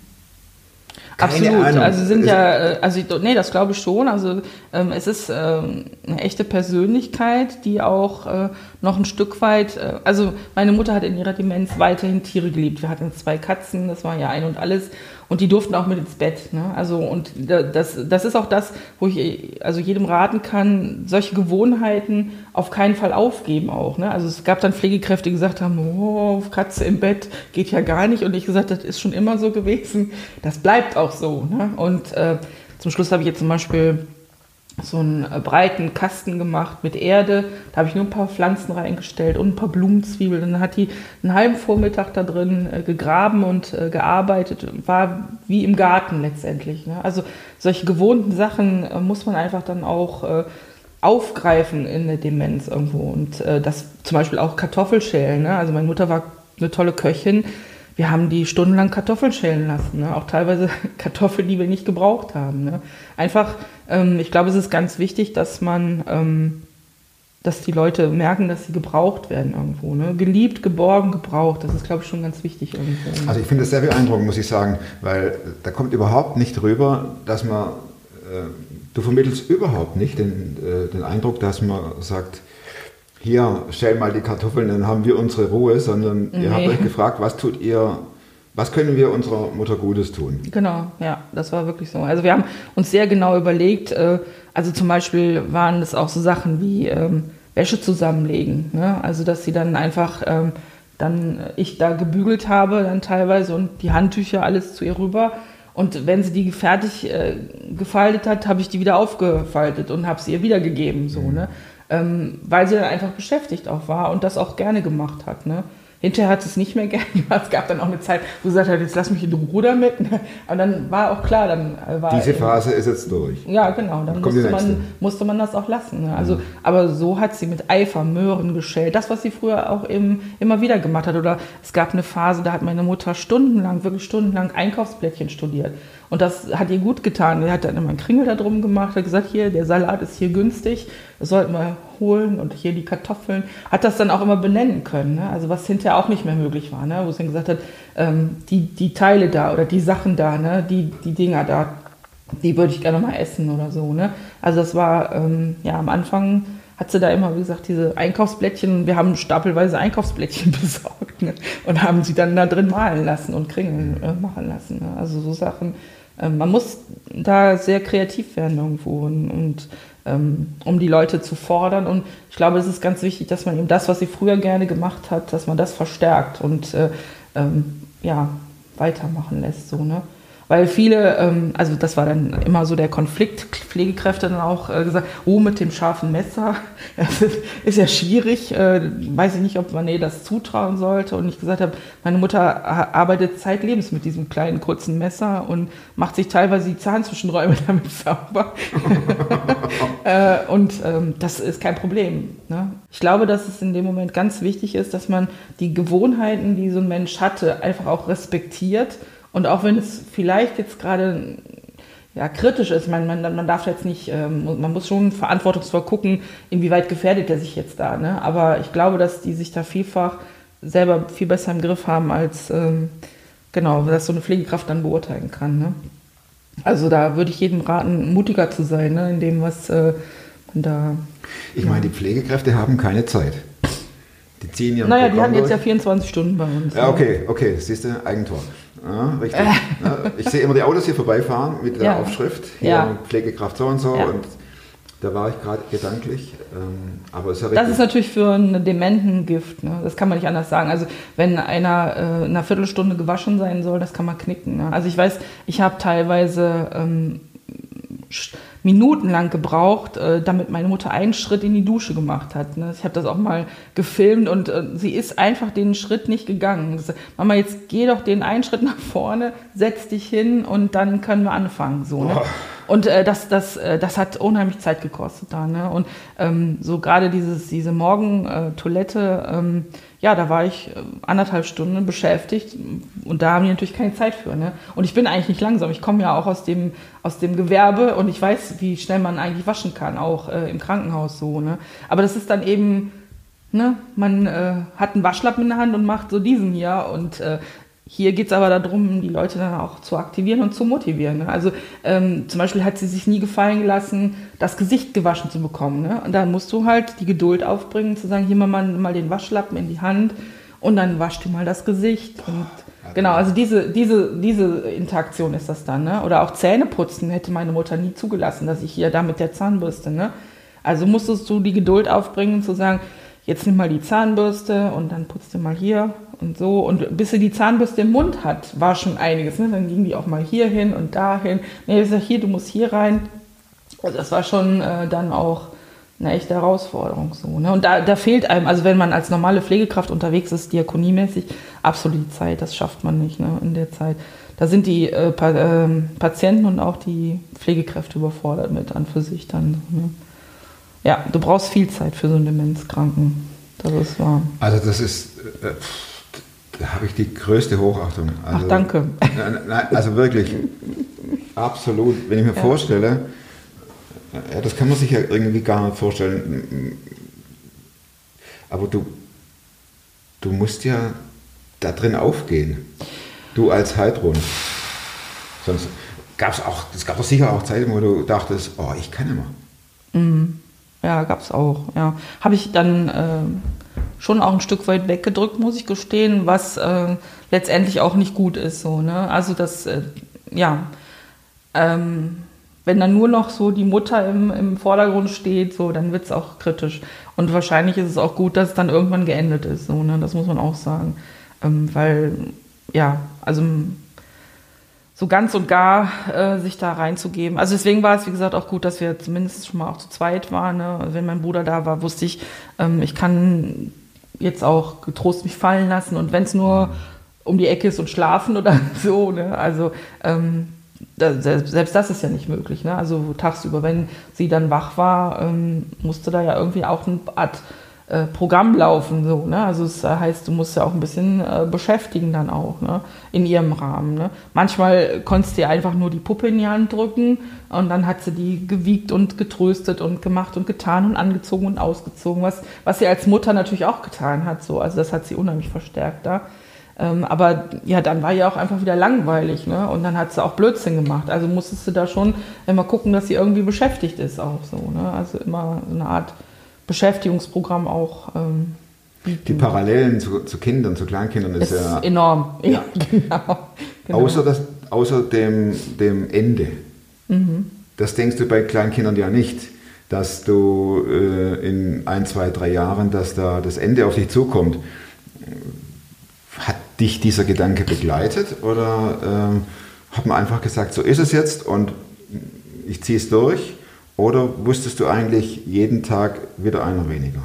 Keine Absolut. Ahnung. Also sind ja, äh, also nee, das glaube ich schon. Also ähm, es ist ähm, eine echte Persönlichkeit, die auch äh, noch ein Stück weit, äh, also meine Mutter hat in ihrer Demenz weiterhin Tiere geliebt. Wir hatten zwei Katzen, das war ja ein und alles. Und die durften auch mit ins Bett. Ne? Also und da- das, das ist auch das, wo ich also jedem raten kann, solche Gewohnheiten auf keinen Fall aufgeben auch. Ne? Also es gab dann Pflegekräfte, die gesagt haben, oh, Katze im Bett geht ja gar nicht. Und ich gesagt, das ist schon immer so gewesen. Das bleibt auch so. Ne? Und äh, zum Schluss habe ich jetzt zum Beispiel so einen äh, breiten Kasten gemacht mit Erde. Da habe ich nur ein paar Pflanzen reingestellt und ein paar Blumenzwiebeln. Dann hat die einen halben Vormittag da drin äh, gegraben und äh, gearbeitet. War wie im Garten letztendlich. Ne? Also solche gewohnten Sachen muss man einfach dann auch aufgreifen in der Demenz irgendwo. Und das zum Beispiel auch Kartoffelschälen. Ne? Also meine Mutter war eine tolle Köchin. Wir haben die stundenlang Kartoffeln schälen lassen. Ne? Auch teilweise Kartoffeln, die wir nicht gebraucht haben. Ne? Einfach, ähm, ich glaube, es ist ganz wichtig, dass man, ähm, dass die Leute merken, dass sie gebraucht werden irgendwo. Ne? Geliebt, geborgen, gebraucht. Das ist, glaube ich, schon ganz wichtig irgendwo. Also ich finde das sehr beeindruckend, muss ich sagen, weil da kommt überhaupt nicht rüber, dass man, äh, du vermittelst überhaupt nicht den, äh, den Eindruck, dass man sagt, hier, stell mal die Kartoffeln, dann haben wir unsere Ruhe, sondern ihr habt Nee. euch gefragt, was tut ihr, was können wir unserer Mutter Gutes tun? Genau, ja, das war wirklich so. Also wir haben uns sehr genau überlegt, äh, also zum Beispiel waren es auch so Sachen wie ähm, Wäsche zusammenlegen. Ne? Also dass sie dann einfach, ähm, dann ich da gebügelt habe dann teilweise und die Handtücher alles zu ihr rüber. Und wenn sie die fertig äh, gefaltet hat, habe ich die wieder aufgefaltet und habe sie ihr wiedergegeben, so, ne? Ähm, weil sie dann einfach beschäftigt auch war und das auch gerne gemacht hat, ne? Hinterher hat sie es nicht mehr gerne gemacht. Es gab dann auch eine Zeit, wo sie gesagt hat, jetzt lass mich in Ruhe damit. Ne? Aber dann war auch klar, dann äh, war Diese Phase ist jetzt durch. ja, genau. Dann die musste man, musste man das auch lassen. Ne? Also, aber so hat sie mit Eifer Möhren geschält. Das, was sie früher auch eben immer wieder gemacht hat. Oder es gab eine Phase, da hat meine Mutter stundenlang, wirklich stundenlang Einkaufsblättchen studiert. Und das hat ihr gut getan. Sie hat dann immer einen Kringel da drum gemacht, hat gesagt, hier, der Salat ist hier günstig, das sollten wir holen und hier die Kartoffeln. Hat das dann auch immer benennen können. Ne? Also was hinterher auch nicht mehr möglich war. Ne? Wo sie dann gesagt hat, ähm, die, die Teile da oder die Sachen da, ne? die, die Dinger da, die würde ich gerne mal essen oder so. Ne? Also das war, ähm, ja, am Anfang hat sie da immer, wie gesagt, diese Einkaufsblättchen, wir haben stapelweise Einkaufsblättchen besorgt ne? und haben sie dann da drin malen lassen und Kringel äh, machen lassen. Ne? Also so Sachen. Ähm, man muss da sehr kreativ werden irgendwo und, und ähm, um die Leute zu fordern. Und ich glaube, es ist ganz wichtig, dass man eben das, was sie früher gerne gemacht hat, dass man das verstärkt und äh, ähm, ja, weitermachen lässt. So, ne? Weil viele, ähm, also das war dann immer so der Konflikt, Pflegekräfte dann auch äh, gesagt, oh, mit dem scharfen Messer, das ist, ist ja schwierig, äh, weiß ich nicht, ob man ihr das zutrauen sollte. Und ich gesagt habe, meine Mutter arbeitet zeitlebens mit diesem kleinen, kurzen Messer und macht sich teilweise die Zahnzwischenräume damit sauber. äh, und ähm, das ist kein Problem. Ne? Ich glaube, dass es in dem Moment ganz wichtig ist, dass man die Gewohnheiten, die so ein Mensch hatte, einfach auch respektiert. Und auch wenn es vielleicht jetzt gerade ja, kritisch ist, man, man, man darf jetzt nicht, ähm, man muss schon verantwortungsvoll gucken, inwieweit gefährdet er sich jetzt da. Ne? Aber ich glaube, dass die sich da vielfach selber viel besser im Griff haben, als ähm, genau, dass so eine Pflegekraft dann beurteilen kann. Ne? Also da würde ich jedem raten, mutiger zu sein, ne? in dem, was äh, man da. Ich meine, die Pflegekräfte haben keine Zeit. Ziehen ihren Naja, die hatten jetzt ja durch. 24 Stunden bei uns. Ja, okay, okay, siehst du, Eigentor. Ja, richtig. Ja, ich sehe immer die Autos hier vorbeifahren mit der Ja. Aufschrift, hier. Pflegekraft so und so und Da war ich gerade gedanklich, ähm, aber ist ja Das ist natürlich für einen Dementen Gift, ne? das kann man nicht anders sagen. Also wenn einer äh, in einer Viertelstunde gewaschen sein soll, das kann man knicken. Ne? Also ich weiß, ich habe teilweise ähm, minutenlang gebraucht, äh, damit meine Mutter einen Schritt in die Dusche gemacht hat. Ne? Ich habe das auch mal gefilmt und äh, sie ist einfach den Schritt nicht gegangen. Sagt, Mama, jetzt geh doch den einen Schritt nach vorne, setz dich hin und dann können wir anfangen. So, ne? Und äh, das, das, äh, das hat unheimlich Zeit gekostet da. Ne? Und ähm, so gerade dieses, diese Morgen-Toilette, ähm, ja, da war ich äh, anderthalb Stunden beschäftigt und da haben die natürlich keine Zeit für. Ne? Und ich bin eigentlich nicht langsam. Ich komme ja auch aus dem, aus dem Gewerbe und ich weiß, wie schnell man eigentlich waschen kann, auch äh, im Krankenhaus so. Ne? Aber das ist dann eben, ne, man äh, hat einen Waschlappen in der Hand und macht so diesen hier und äh, hier geht es aber darum, die Leute dann auch zu aktivieren und zu motivieren. Ne? Also ähm, zum Beispiel hat sie sich nie gefallen gelassen, das Gesicht gewaschen zu bekommen. Ne? Und da musst du halt die Geduld aufbringen, zu sagen, hier mal, mal den Waschlappen in die Hand und dann wasch dir mal das Gesicht. Und genau, also diese, diese, diese Interaktion ist das dann. Ne? Oder auch Zähne putzen hätte meine Mutter nie zugelassen, dass ich hier da mit der Zahnbürste. Ne? Also musstest du die Geduld aufbringen, zu sagen, jetzt nimm mal die Zahnbürste und dann putzt du mal hier und so. Und bis sie die Zahnbürste im Mund hat, war schon einiges. Ne? Dann ging die auch mal hier hin und dahin. Nee, ich sag, hier, du musst hier rein. Also das war schon äh, dann auch eine echte Herausforderung so. Ne? Und da, da fehlt einem, also wenn man als normale Pflegekraft unterwegs ist, diakoniemäßig, absolut die Zeit. Das schafft man nicht ne? in der Zeit. Da sind die äh, pa ähm, Patienten und auch die Pflegekräfte überfordert mit an für sich dann. Ne? Ja, du brauchst viel Zeit für so einen Demenzkranken. Das ist wahr. Also das ist, äh, da habe ich die größte Hochachtung. Also, Ach, danke. Nein, nein, also wirklich, absolut. Wenn ich mir vorstelle, ja, das kann man sich ja irgendwie gar nicht vorstellen. Aber du, du musst ja da drin aufgehen. Du als Heidrun. Sonst gab es auch, es gab doch sicher auch Zeiten, wo du dachtest, oh, ich kann nicht mehr. Ja, gab's auch. Ja, habe ich dann äh, schon auch ein Stück weit weggedrückt, muss ich gestehen, was äh, letztendlich auch nicht gut ist. So, ne? Also das, äh, ja, ähm, wenn dann nur noch so die Mutter im, im Vordergrund steht, so, dann wird's auch kritisch. Und wahrscheinlich ist es auch gut, dass es dann irgendwann geendet ist. So, ne? Das muss man auch sagen, ähm, weil ja, also so ganz und gar äh, sich da reinzugeben. Also deswegen war es, wie gesagt, auch gut, dass wir zumindest schon mal auch zu zweit waren. Ne? Also wenn mein Bruder da war, wusste ich, ähm, ich kann jetzt auch getrost mich fallen lassen und wenn es nur um die Ecke ist und schlafen oder so. Ne? Also ähm, da, selbst, das ist ja nicht möglich. Ne? Also tagsüber, wenn sie dann wach war, ähm, musste da ja irgendwie auch eine Art äh, Programm laufen. So, ne? Also es heißt, du musst ja auch ein bisschen äh, beschäftigen dann auch ne? in ihrem Rahmen. Ne? Manchmal konntest du ihr einfach nur die Puppe in die Hand drücken und dann hat sie die gewiegt und getröstet und gemacht und getan und angezogen und ausgezogen, was, was sie als Mutter natürlich auch getan hat. So. Also das hat sie unheimlich verstärkt da. Ähm, aber ja, dann war ja auch einfach wieder langweilig, ne? Und dann hat sie auch Blödsinn gemacht. Also musstest du da schon immer gucken, dass sie irgendwie beschäftigt ist auch so, ne? Also immer so eine Art Beschäftigungsprogramm auch ähm, bieten. Die Parallelen zu, zu Kindern, zu Kleinkindern ist, ist ja enorm. Ja, genau. genau. Außer, das, außer dem, dem Ende. Mhm. Das denkst du bei Kleinkindern ja nicht, dass du äh, in ein, zwei, drei Jahren, dass da das Ende auf dich zukommt. Hat dich dieser Gedanke begleitet oder ähm, hat man einfach gesagt, so ist es jetzt und ich ziehe es durch? Oder wusstest du eigentlich jeden Tag wieder einer weniger?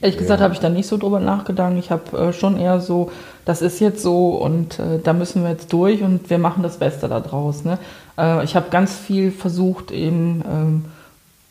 Ehrlich gesagt habe ich da nicht so drüber nachgedacht. Ich habe äh, schon eher so, das ist jetzt so und äh, da müssen wir jetzt durch und wir machen das Beste daraus. Ne? Äh, ich habe ganz viel versucht, eben ähm,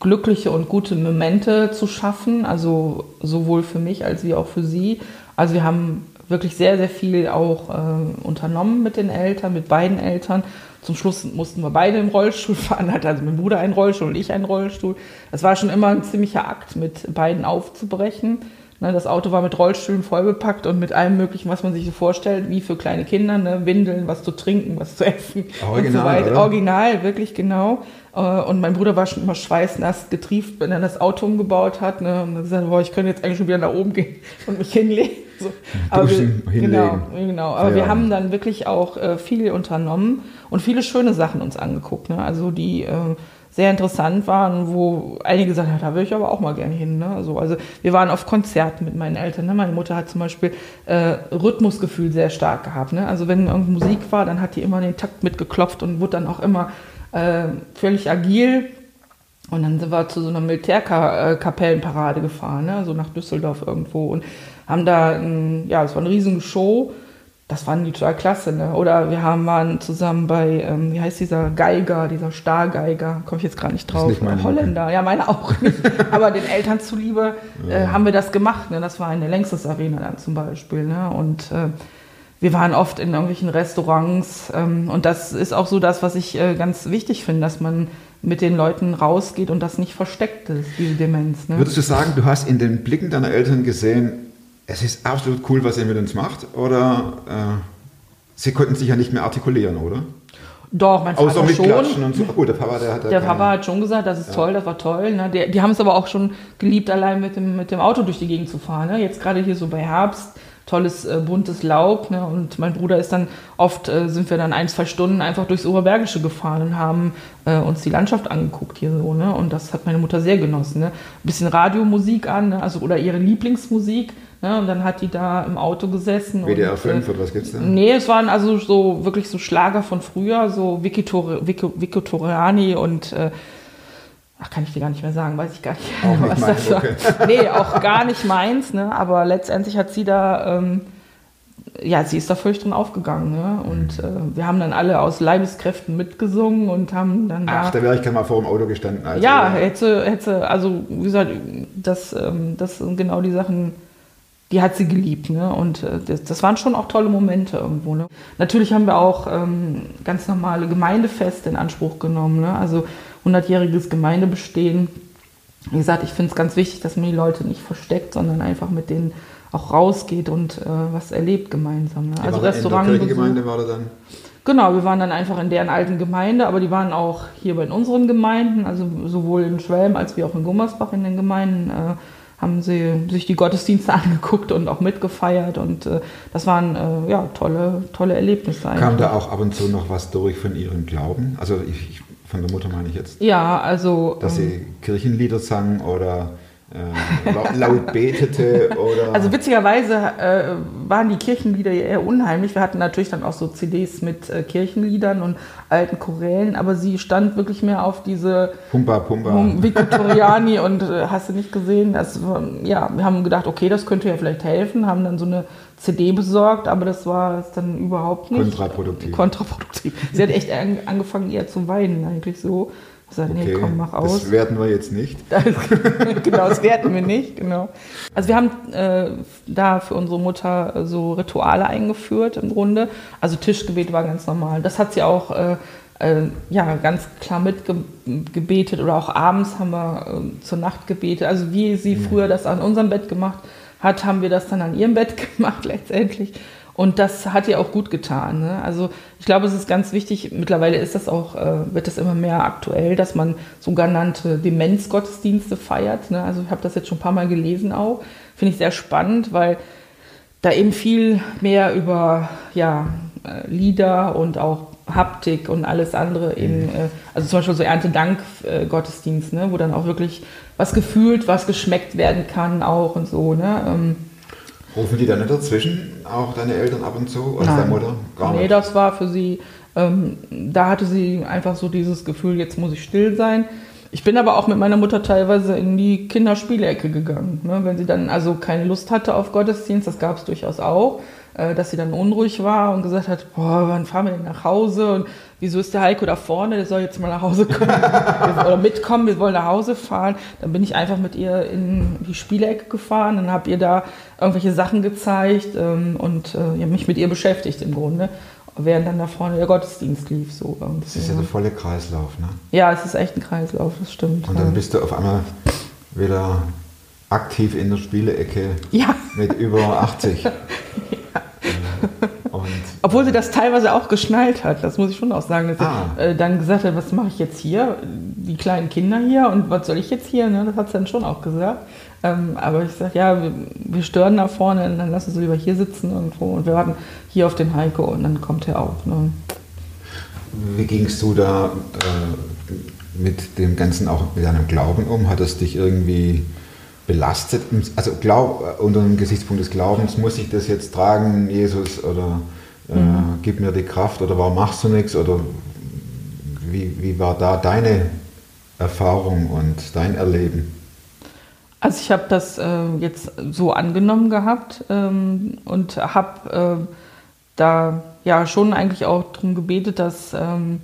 glückliche und gute Momente zu schaffen, also sowohl für mich als wie auch für sie. Also wir haben wirklich sehr, sehr viel auch äh, unternommen mit den Eltern, mit beiden Eltern. Zum Schluss mussten wir beide im Rollstuhl fahren, hatte also mein Bruder einen Rollstuhl und ich einen Rollstuhl. Das war schon immer ein ziemlicher Akt, mit beiden aufzubrechen. Ne, das Auto war mit Rollstühlen vollbepackt und mit allem Möglichen, was man sich so vorstellt, wie für kleine Kinder, ne? Windeln, was zu trinken, was zu essen Original, und so weiter. Original, wirklich genau. Äh, Und mein Bruder war schon immer schweißnass getrieft, wenn er das Auto umgebaut hat. Ne? Und hat gesagt, boah, ich könnte jetzt eigentlich schon wieder nach oben gehen und mich hinlegen. So. Aber wir, hinlegen. genau, genau. Aber wir Ja. haben dann wirklich auch äh, viel unternommen und viele schöne Sachen uns angeguckt. Ne? Also die äh, sehr interessant waren, wo einige gesagt haben, da will ich aber auch mal gerne hin. Ne? Also, also wir waren auf Konzerten mit meinen Eltern. Ne? Meine Mutter hat zum Beispiel äh, Rhythmusgefühl sehr stark gehabt. Ne? Also wenn irgendeine Musik war, dann hat die immer den Takt mitgeklopft und wurde dann auch immer äh, völlig agil. Und dann sind wir zu so einer Militärkapellenparade gefahren, ne? so nach Düsseldorf irgendwo und haben da, ein, ja, es war eine riesige Show. Das fanden die total klasse. Ne? Oder wir haben waren zusammen bei, ähm, wie heißt dieser Geiger, dieser Stargeiger, komme ich jetzt gerade nicht drauf. nicht Holländer, ja, meine auch nicht. Aber den Eltern zuliebe äh, haben wir das gemacht. Ne? Das war in der Längstes Arena dann zum Beispiel. Ne? Und äh, wir waren oft in irgendwelchen Restaurants. Ähm, und das ist auch so das, was ich äh, ganz wichtig finde, dass man mit den Leuten rausgeht und das nicht versteckt ist, diese Demenz. Ne? Würdest du sagen, du hast in den Blicken deiner Eltern gesehen, es ist absolut cool, was ihr mit uns macht? Oder äh, sie konnten sich ja nicht mehr artikulieren, oder? Doch, mein Außer Vater mit schon. Klatschen und so. Gut, der Papa, der hat ja Der keine- Papa hat schon gesagt, das ist toll, das war toll. Ne? Der, die haben es aber auch schon geliebt, allein mit dem, mit dem Auto durch die Gegend zu fahren. Ne? Jetzt gerade hier so bei Herbst, tolles äh, buntes Laub. Ne? Und mein Bruder ist dann, oft äh, sind wir dann ein, zwei Stunden einfach durchs Oberbergische gefahren und haben äh, uns die Landschaft angeguckt hier so. Ne? Und das hat meine Mutter sehr genossen. Ne? Ein bisschen Radiomusik an, ne? also, oder ihre Lieblingsmusik. Ne? Und dann hat die da im Auto gesessen. WDR und, 5 äh, oder was gibt's da? Nee, es waren also so wirklich so Schlager von früher, so Vicky, Tor Vicky, Vicky Torani und äh, ach, kann ich dir gar nicht mehr sagen, weiß ich gar nicht, Auch nicht was mein, das war. okay. Nee, auch gar nicht meins, ne? Aber letztendlich hat sie da, ähm, ja, sie ist da völlig drin aufgegangen, ne? Und äh, wir haben dann alle aus Leibeskräften mitgesungen und haben dann Ach, da. da wäre ich gerne mal vor dem Auto gestanden. Also, Ja, hätte, hätte, also wie gesagt, das, ähm, das sind genau die Sachen, die hat sie geliebt. Ne? Und äh, das, das waren schon auch tolle Momente irgendwo. Ne? Natürlich haben wir auch ähm, ganz normale Gemeindefeste in Anspruch genommen. Ne? Also 100-jähriges Gemeindebestehen. Wie gesagt, ich finde es ganz wichtig, dass man die Leute nicht versteckt, sondern einfach mit denen auch rausgeht und äh, was erlebt gemeinsam. Ne? Ihr Also der Restaurantbesuch. Kirchengemeinde war da dann. Genau, wir waren dann einfach in deren alten Gemeinde, aber die waren auch hier bei unseren Gemeinden, also sowohl in Schwelm als wie auch in Gummersbach in den Gemeinden, äh, haben sie sich die Gottesdienste angeguckt und auch mitgefeiert und äh, das waren äh, ja tolle, tolle Erlebnisse eigentlich. Kam da auch ab und zu noch was durch von ihrem Glauben? Also ich, ich, von der Mutter meine ich jetzt, Ja, also dass ähm, sie Kirchenlieder sang oder äh, laut, laut betete oder... Also witzigerweise äh, waren die Kirchenlieder ja eher unheimlich. Wir hatten natürlich dann auch so CDs mit äh, Kirchenliedern und alten Chorälen, aber sie stand wirklich mehr auf diese Pumpa, Pumpa. um Victoriani und äh, hast du nicht gesehen? Das, ja, wir haben gedacht, okay, das könnte ja vielleicht helfen, haben dann so eine CD besorgt, aber das war es dann überhaupt nicht. Kontraproduktiv. Kontraproduktiv. Sie hat echt an, angefangen eher zu weinen eigentlich so. Ich sagte, nee, Okay, komm, mach aus. das werden wir jetzt nicht. Das, genau, das werten wir nicht, genau. Also wir haben äh, da für unsere Mutter äh, so Rituale eingeführt im Grunde. Also Tischgebet war ganz normal. Das hat sie auch äh, äh, ja, ganz klar mitgebetet oder auch abends haben wir äh, zur Nacht gebetet. Also wie sie früher das an unserem Bett gemacht hat, haben wir das dann an ihrem Bett gemacht letztendlich. Und das hat ihr auch gut getan. Ne? Also ich glaube, es ist ganz wichtig, mittlerweile ist das auch, äh, wird das immer mehr aktuell, dass man sogenannte Demenzgottesdienste feiert. Ne? Also ich habe das jetzt schon ein paar Mal gelesen auch. Finde ich sehr spannend, weil da eben viel mehr über ja, äh, Lieder und auch Haptik und alles andere eben, äh, also zum Beispiel so Erntedank-Gottesdienst, ne? wo dann auch wirklich was gefühlt, was geschmeckt werden kann auch und so. Ne? Ähm, Rufen die da nicht dazwischen, auch deine Eltern ab und zu? Oder deine Mutter? Gar nee, nicht. das war für sie, ähm, da hatte sie einfach so dieses Gefühl, jetzt muss ich still sein. Ich bin aber auch mit meiner Mutter teilweise in die Kinderspielecke gegangen. Ne? Wenn sie dann also keine Lust hatte auf Gottesdienst, das gab es durchaus auch, dass sie dann unruhig war und gesagt hat, boah, wann fahren wir denn nach Hause? Und wieso ist der Heiko da vorne? Der soll jetzt mal nach Hause kommen oder mitkommen, wir wollen nach Hause fahren. Dann bin ich einfach mit ihr in die Spielecke gefahren und habe ihr da irgendwelche Sachen gezeigt ähm, und äh, ja, mich mit ihr beschäftigt im Grunde. Während dann da vorne der Gottesdienst lief. So irgendwie. Das ist ja der volle Kreislauf. Ne? Ja, es ist echt ein Kreislauf, das stimmt. Und dann bist du auf einmal wieder aktiv in der Spielecke ja, mit über 80. Und obwohl sie das teilweise auch geschnallt hat, das muss ich schon auch sagen. Dass Ah. sie äh, dann gesagt hat, was mache ich jetzt hier? Die kleinen Kinder hier und was soll ich jetzt hier? Ne? Das hat sie dann schon auch gesagt. Ähm, aber ich sage, ja, wir, wir stören da vorne, dann lassen Sie lieber hier sitzen irgendwo und wir warten hier auf den Heiko und dann kommt er auch. Ne? wie gingst du da äh, mit dem Ganzen auch mit deinem Glauben um? Hat es dich irgendwie belastet? Also glaub, unter dem Gesichtspunkt des Glaubens, muss ich das jetzt tragen, Jesus, oder äh, Mhm. gib mir die Kraft, oder warum machst du nichts? Oder wie, wie war da deine Erfahrung und dein Erleben? Also ich habe das äh, jetzt so angenommen gehabt ähm, und habe äh, da ja schon eigentlich auch darum gebetet, dass ähm,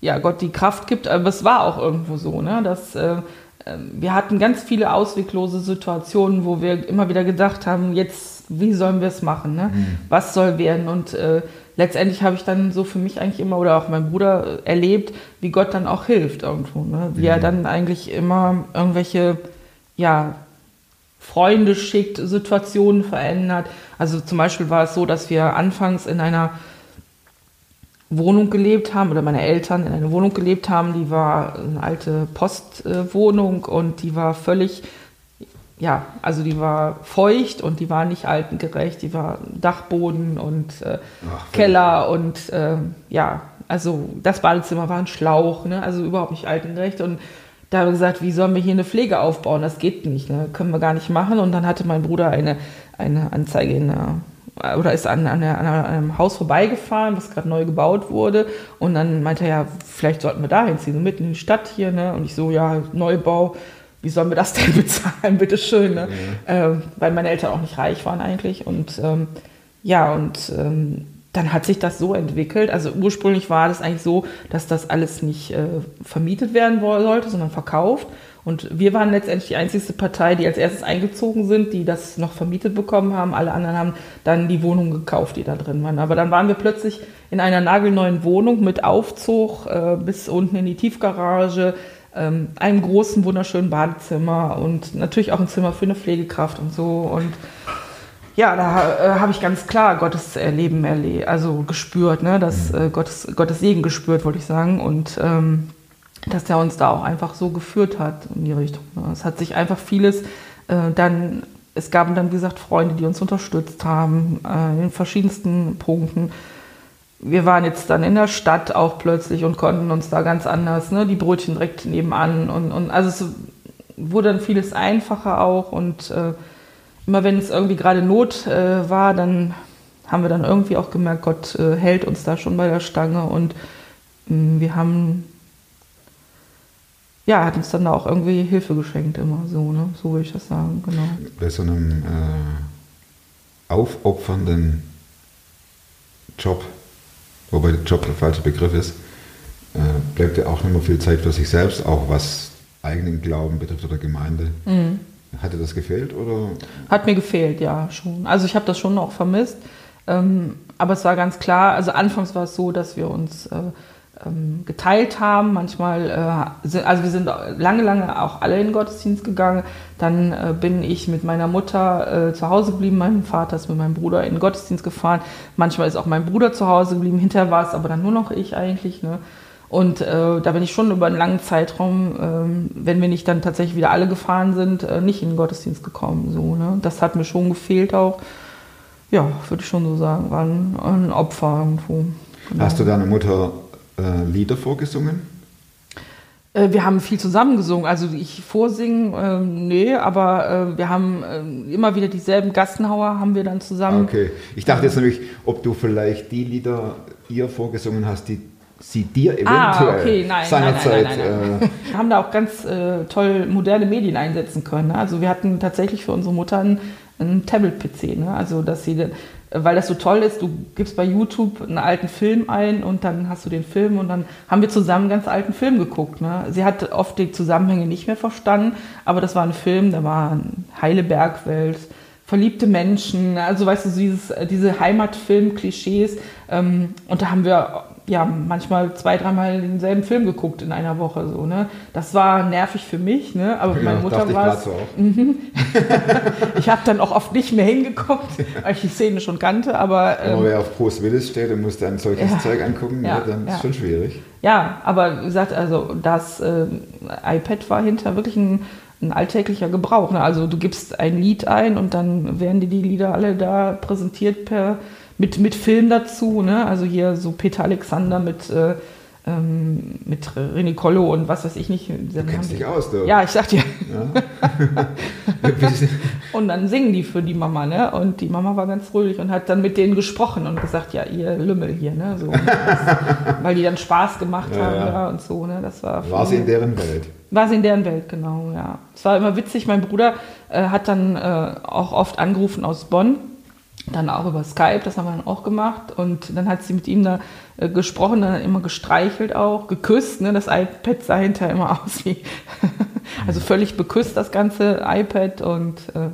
ja, Gott die Kraft gibt. Aber es war auch irgendwo so, ne? dass äh, äh, wir hatten ganz viele ausweglose Situationen, wo wir immer wieder gedacht haben, jetzt, wie sollen wir es machen? Ne? Was soll werden? Und äh, letztendlich habe ich dann so für mich eigentlich immer oder auch mein Bruder äh, erlebt, wie Gott dann auch hilft irgendwo. Ne? Wie er dann eigentlich immer irgendwelche ja, Freunde schickt, Situationen verändert. Also zum Beispiel war es so, dass wir anfangs in einer Wohnung gelebt haben oder meine Eltern in einer Wohnung gelebt haben, die war eine alte Postwohnung und die war völlig, ja, also die war feucht und die war nicht altengerecht, die war Dachboden und äh, Ach, Keller und äh, ja, also das Badezimmer war ein Schlauch, ne? also überhaupt nicht altengerecht und da haben wir gesagt, wie sollen wir hier eine Pflege aufbauen? Das geht nicht, ne? können wir gar nicht machen. Und dann hatte mein Bruder eine, eine Anzeige in der, oder ist an, an, an einem Haus vorbeigefahren, was gerade neu gebaut wurde. Und dann meinte er, ja, vielleicht sollten wir da hinziehen, so mitten in die Stadt hier. Ne? Und ich so, ja, Neubau, wie sollen wir das denn bezahlen? Bitteschön. Ne? Ähm, weil meine Eltern auch nicht reich waren eigentlich. Und ähm, ja, und ähm, dann hat sich das so entwickelt. Also ursprünglich war das eigentlich so, dass das alles nicht äh, vermietet werden sollte, sondern verkauft. Und wir waren letztendlich die einzigste Partei, die als erstes eingezogen sind, die das noch vermietet bekommen haben. Alle anderen haben dann die Wohnungen gekauft, die da drin waren. Aber dann waren wir plötzlich in einer nagelneuen Wohnung mit Aufzug äh, bis unten in die Tiefgarage, ähm, einem großen, wunderschönen Badezimmer und natürlich auch ein Zimmer für eine Pflegekraft und so. Und ja, da äh, habe ich ganz klar Gottes Erleben erle also gespürt, ne? das, äh, Gottes, Gottes Segen gespürt, wollte ich sagen. Und ähm, dass er uns da auch einfach so geführt hat in die Richtung. Ne? Es hat sich einfach vieles äh, dann, es gab dann, wie gesagt, Freunde, die uns unterstützt haben äh, in verschiedensten Punkten. Wir waren jetzt dann in der Stadt auch plötzlich und konnten uns da ganz anders, ne? die Brötchen direkt nebenan. Und, und also es wurde dann vieles einfacher auch und äh, immer wenn es irgendwie gerade Not äh, war, dann haben wir dann irgendwie auch gemerkt, Gott äh, hält uns da schon bei der Stange und mh, wir haben, ja, hat uns dann da auch irgendwie Hilfe geschenkt immer so, ne? So würde ich das sagen, genau. Bei so einem äh, aufopfernden Job, wobei der Job der falsche Begriff ist, äh, bleibt ja auch nicht mehr viel Zeit für sich selbst, auch was eigenen Glauben betrifft oder Gemeinde. Hatte das gefehlt oder? Hat mir gefehlt, ja, schon. Also ich habe das schon auch vermisst. Ähm, aber es war ganz klar, also anfangs war es so, dass wir uns äh, geteilt haben. Manchmal, äh, sind, also wir sind lange, lange auch alle in den Gottesdienst gegangen. Dann äh, bin ich mit meiner Mutter äh, zu Hause geblieben. Mein Vater ist mit meinem Bruder in den Gottesdienst gefahren. Manchmal ist auch mein Bruder zu Hause geblieben. Hinterher war es aber dann nur noch ich eigentlich. Ne? Und äh, da bin ich schon über einen langen Zeitraum, ähm, wenn wir nicht dann tatsächlich wieder alle gefahren sind, äh, nicht in den Gottesdienst gekommen. So, ne? Das hat mir schon gefehlt auch. Ja, würde ich schon so sagen, war ein, ein Opfer irgendwo. Genau. Hast du deiner Mutter äh, Lieder vorgesungen? Äh, wir haben viel zusammen gesungen. Also ich vorsingen, ähm, nee, aber äh, wir haben äh, immer wieder dieselben Gassenhauer haben wir dann zusammen. Okay. Ich dachte jetzt nämlich, ob du vielleicht die Lieder ihr vorgesungen hast, die sie dir eventuell Ah, okay, nein, seinerzeit. nein, nein, nein, nein. Wir haben da auch ganz äh, toll moderne Medien einsetzen können. Ne? Also wir hatten tatsächlich für unsere Mutter einen, einen Tablet-PC. Ne? Also dass sie, weil das so toll ist, du gibst bei YouTube einen alten Film ein und dann hast du den Film und dann haben wir zusammen einen ganz alten Film geguckt. Ne? Sie hat oft die Zusammenhänge nicht mehr verstanden, aber das war ein Film, da war eine heile Bergwelt, verliebte Menschen, also weißt du, dieses, diese Heimatfilm-Klischees. Ähm, und da haben wir ja manchmal zwei, dreimal denselben Film geguckt in einer Woche. So, ne? Das war nervig für mich, ne? aber für Ja, meine Mutter war es. auch. Ich habe dann auch oft nicht mehr hingeguckt, weil ich die Szene schon kannte, aber Wenn ähm, man wer auf Bruce Willis steht und muss dann solches Ja. Zeug angucken, Ja, ja, dann ist es schon schwierig. Ja, aber wie gesagt, also das äh, iPad war hinter wirklich ein, ein alltäglicher Gebrauch. Ne? Also du gibst ein Lied ein und dann werden dir die Lieder alle da präsentiert per, mit, mit Film dazu, ne? Also hier so Peter Alexander mit, äh, ähm, mit René Collo und was weiß ich nicht. Du kennst dich aus, du. Ja, ich sag dir. Ja. Und dann singen die für die Mama, ne? Und die Mama war ganz fröhlich und hat dann mit denen gesprochen und gesagt, ja, ihr Lümmel hier, ne? So, das, weil die dann Spaß gemacht Ja, haben, ja. ja. und so, ne? Das war. War sie in deren Welt? War sie in deren Welt, genau, ja. Es war immer witzig, mein Bruder äh, hat dann äh, auch oft angerufen aus Bonn, dann auch über Skype, das haben wir dann auch gemacht. Und dann hat sie mit ihm da äh, gesprochen, dann immer gestreichelt auch, geküsst. Ne? Das iPad sah hinterher immer aus wie, also völlig beküsst, das ganze iPad. Und äh,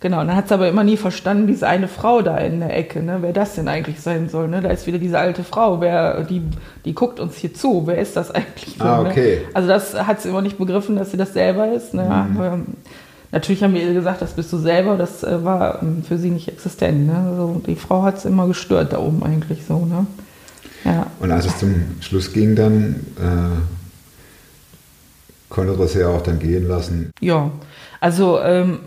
genau, und dann hat sie aber immer nie verstanden, diese eine Frau da in der Ecke, ne? wer das denn eigentlich sein soll. Ne? Da ist wieder diese alte Frau, wer, die, die guckt uns hier zu, wer ist das eigentlich? So, Ah, okay. ne? Also das hat sie immer nicht begriffen, dass sie das selber ist. Ne? Aber, Natürlich haben wir ihr gesagt, das bist du selber, das äh, war ähm, für sie nicht existent. Ne? So, die Frau hat es immer gestört da oben eigentlich so. Ne? Ja. Und als es zum Schluss ging, dann äh, konnte sie ja auch dann gehen lassen. ja, also ähm,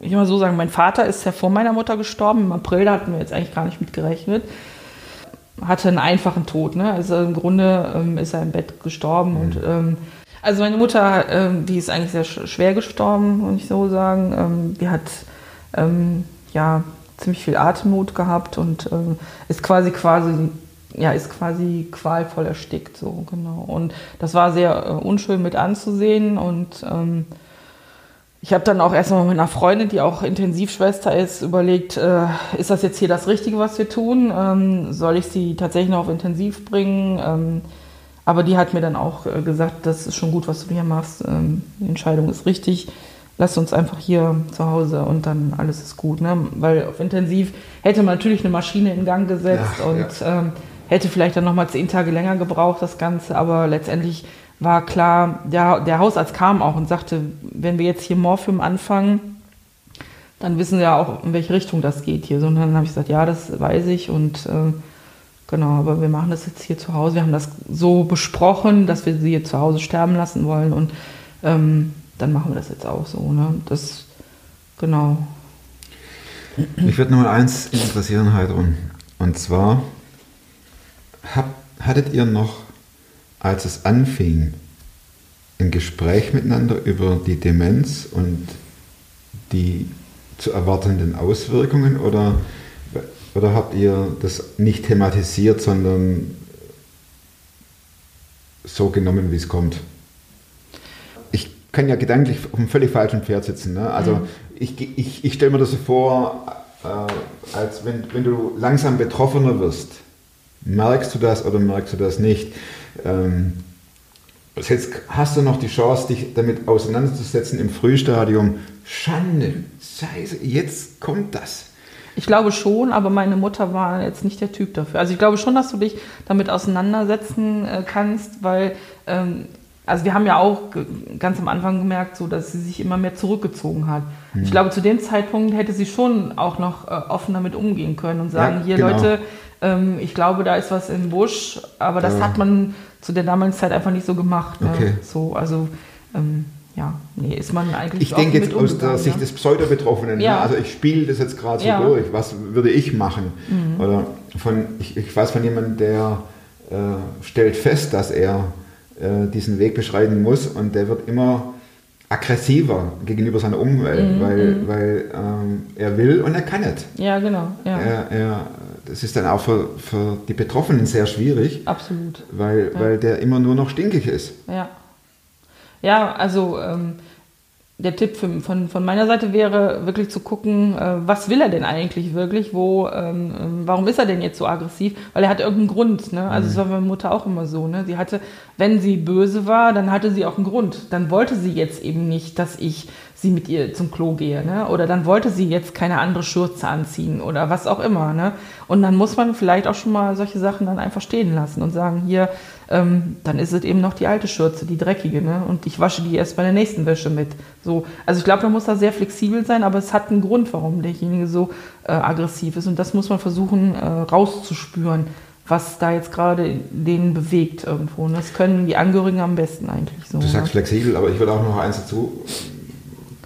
ich mal so sagen, mein Vater ist ja vor meiner Mutter gestorben. Im April, da hatten wir jetzt eigentlich gar nicht mit gerechnet. Hatte einen einfachen Tod. Ne? Also im Grunde ähm, ist er im Bett gestorben. Und, ähm, also meine Mutter, ähm, die ist eigentlich sehr sch schwer gestorben, muss ich so sagen. Ähm, die hat ähm, ja ziemlich viel Atemnot gehabt und ähm, ist quasi quasi ja ist quasi qualvoll erstickt so genau und das war sehr äh, unschön mit anzusehen und ähm, ich habe dann auch erstmal mit einer Freundin, die auch Intensivschwester ist, überlegt, äh, ist das jetzt hier das Richtige, was wir tun? Ähm, soll ich sie tatsächlich noch auf Intensiv bringen? Aber die hat mir dann auch äh, gesagt, das ist schon gut, was du hier machst. Ähm, die Entscheidung ist richtig. Lass uns einfach hier zu Hause und dann alles ist gut. Ne? Weil auf Intensiv hätte man natürlich eine Maschine in Gang gesetzt Ja, und ähm, hätte vielleicht dann nochmal zehn Tage länger gebraucht, das Ganze. Aber letztendlich war klar, der, der Hausarzt kam auch und sagte, wenn wir jetzt hier Morphium anfangen, dann wissen wir ja auch, in welche Richtung das geht hier. So, Und dann habe ich gesagt, ja, das weiß ich und äh, genau, aber wir machen das jetzt hier zu Hause. Wir haben das so besprochen, dass wir sie hier zu Hause sterben lassen wollen und ähm, dann machen wir das jetzt auch so. Ne? Das, genau. Mich würde nur eins interessieren, Heidrun. Und zwar, hab, hattet ihr noch, als es anfing, ein Gespräch miteinander über die Demenz und die zu erwartenden Auswirkungen oder, oder habt ihr das nicht thematisiert, sondern so genommen, wie es kommt? Ich kann ja gedanklich auf einem völlig falschen Pferd sitzen. Ne? Also ich, ich, ich stelle mir das so vor, äh, als wenn, wenn du langsam betroffener wirst. Merkst du das oder merkst du das nicht? Ähm, jetzt hast du noch die Chance, dich damit auseinanderzusetzen im Frühstadium. Schande, Scheiße, jetzt kommt das. Ich glaube schon, aber meine Mutter war jetzt nicht der Typ dafür. Also ich glaube schon, dass du dich damit auseinandersetzen äh, kannst, weil ähm, also wir haben ja auch ganz am Anfang gemerkt, so dass sie sich immer mehr zurückgezogen hat. Mhm. Ich glaube, zu dem Zeitpunkt hätte sie schon auch noch äh, offen damit umgehen können und sagen, Ja, hier genau. Leute, ähm, ich glaube, da ist was im Busch, aber das Ja. hat man zu der damaligen Zeit einfach nicht so gemacht. Ne? Okay. So, also ähm, ja, nee, ist man eigentlich Ich denke jetzt aus der Sicht ne? des Pseudo-Betroffenen. Ja. Ne? Also ich spiele das jetzt gerade so Ja. durch. Was würde ich machen? Mhm. Oder von, ich, ich weiß von jemandem, der äh, stellt fest, dass er äh, diesen Weg beschreiten muss und der wird immer aggressiver gegenüber seiner Umwelt, Mhm, weil, weil ähm, er will und er kann nicht. Ja, genau. Ja, Er, er, das ist dann auch für, für die Betroffenen sehr schwierig, absolut. weil, weil der immer nur noch stinkig ist. Ja. Ja, also ähm, der Tipp für, von, von meiner Seite wäre wirklich zu gucken, äh, was will er denn eigentlich wirklich? Wo, ähm, ähm, warum ist er denn jetzt so aggressiv? Weil er hat irgendeinen Grund. Ne? Also es war bei meiner Mutter auch immer so. Ne? Sie hatte, wenn sie böse war, dann hatte sie auch einen Grund. Dann wollte sie jetzt eben nicht, dass ich sie mit ihr zum Klo gehe. Ne? Oder dann wollte sie jetzt keine andere Schürze anziehen oder was auch immer. Ne? Und dann muss man vielleicht auch schon mal solche Sachen dann einfach stehen lassen und sagen, hier, ähm, dann ist es eben noch die alte Schürze, die dreckige, ne? Und ich wasche die erst bei der nächsten Wäsche mit. So, also ich glaube, man muss da sehr flexibel sein, aber es hat einen Grund, warum derjenige so äh, aggressiv ist. Und das muss man versuchen äh, rauszuspüren, was da jetzt gerade den bewegt irgendwo. Und das können die Angehörigen am besten eigentlich so. Du sagst ne? flexibel, aber ich will auch noch eins dazu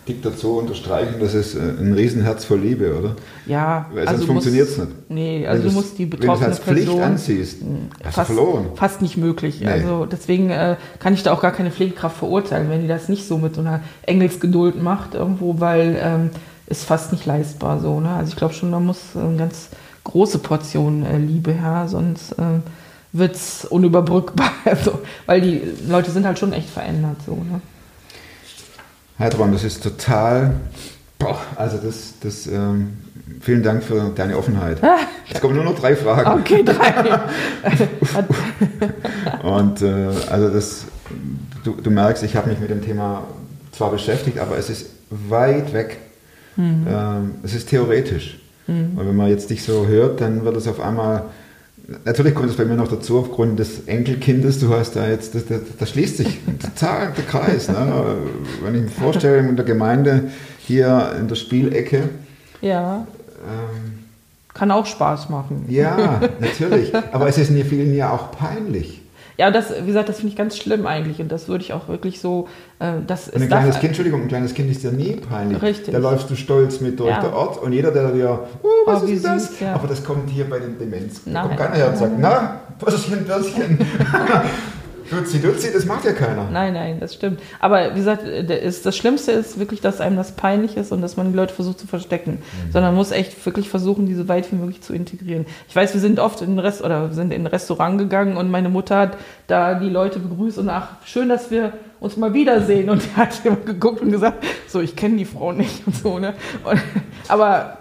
dick dazu unterstreichen, das ist äh, ein Riesenherz voll Liebe, oder? Ja, Weil also sonst du funktioniert es nicht. Nee, also Wenn du musst die Wenn du betroffene es als Pflicht Person ansiehst, hast fast, du verloren. fast nicht möglich. Nee. Also deswegen äh, kann ich da auch gar keine Pflegekraft verurteilen, wenn die das nicht so mit so einer Engelsgeduld macht irgendwo, weil ähm, ist fast nicht leistbar so. Ne? Also ich glaube schon, da muss eine ganz große Portion äh, Liebe her, sonst äh, wird es unüberbrückbar. Also, weil die Leute sind halt schon echt verändert so. Ne? Heidron, das ist total. Boah, also das, das ähm, vielen Dank für deine Offenheit. Jetzt kommen nur noch drei Fragen. Okay, drei. Und äh, also das, du, du merkst, ich habe mich mit dem Thema zwar beschäftigt, aber es ist weit weg. Ähm, es ist theoretisch. Und wenn man jetzt dich so hört, dann wird es auf einmal. Natürlich kommt es bei mir noch dazu aufgrund des Enkelkindes. Du hast da jetzt, das, das, das schließt sich total der Kreis. Ne? Wenn ich mir vorstelle, in der Gemeinde hier in der Spielecke, ja, ähm, kann auch Spaß machen. ja, natürlich. Aber es ist mir vielen ja auch peinlich. Ja, das, wie gesagt, das finde ich ganz schlimm eigentlich. Und das würde ich auch wirklich so, äh, das Und ein es kleines Kind, Entschuldigung, ein kleines Kind ist ja nie peinlich. Richtig. Da läufst du stolz mit durch Ja. den Ort und jeder, der dir, oh, was Oh, ist das? süß, ja. Aber das kommt hier bei den Demenz. Da kommt keiner her und sagt, na, Börschen, Börschen. Duzi, Duzi, das macht ja keiner. Nein, nein, das stimmt. Aber wie gesagt, das Schlimmste ist wirklich, dass einem das peinlich ist und dass man die Leute versucht zu verstecken. Mhm. Sondern man muss echt wirklich versuchen, die so weit wie möglich zu integrieren. Ich weiß, wir sind oft in ein Rest oder sind in ein Restaurant gegangen und meine Mutter hat da die Leute begrüßt und ach, schön, dass wir uns mal wiedersehen. Und die hat immer geguckt und gesagt, so, ich kenne die Frau nicht und so, ne? Und, aber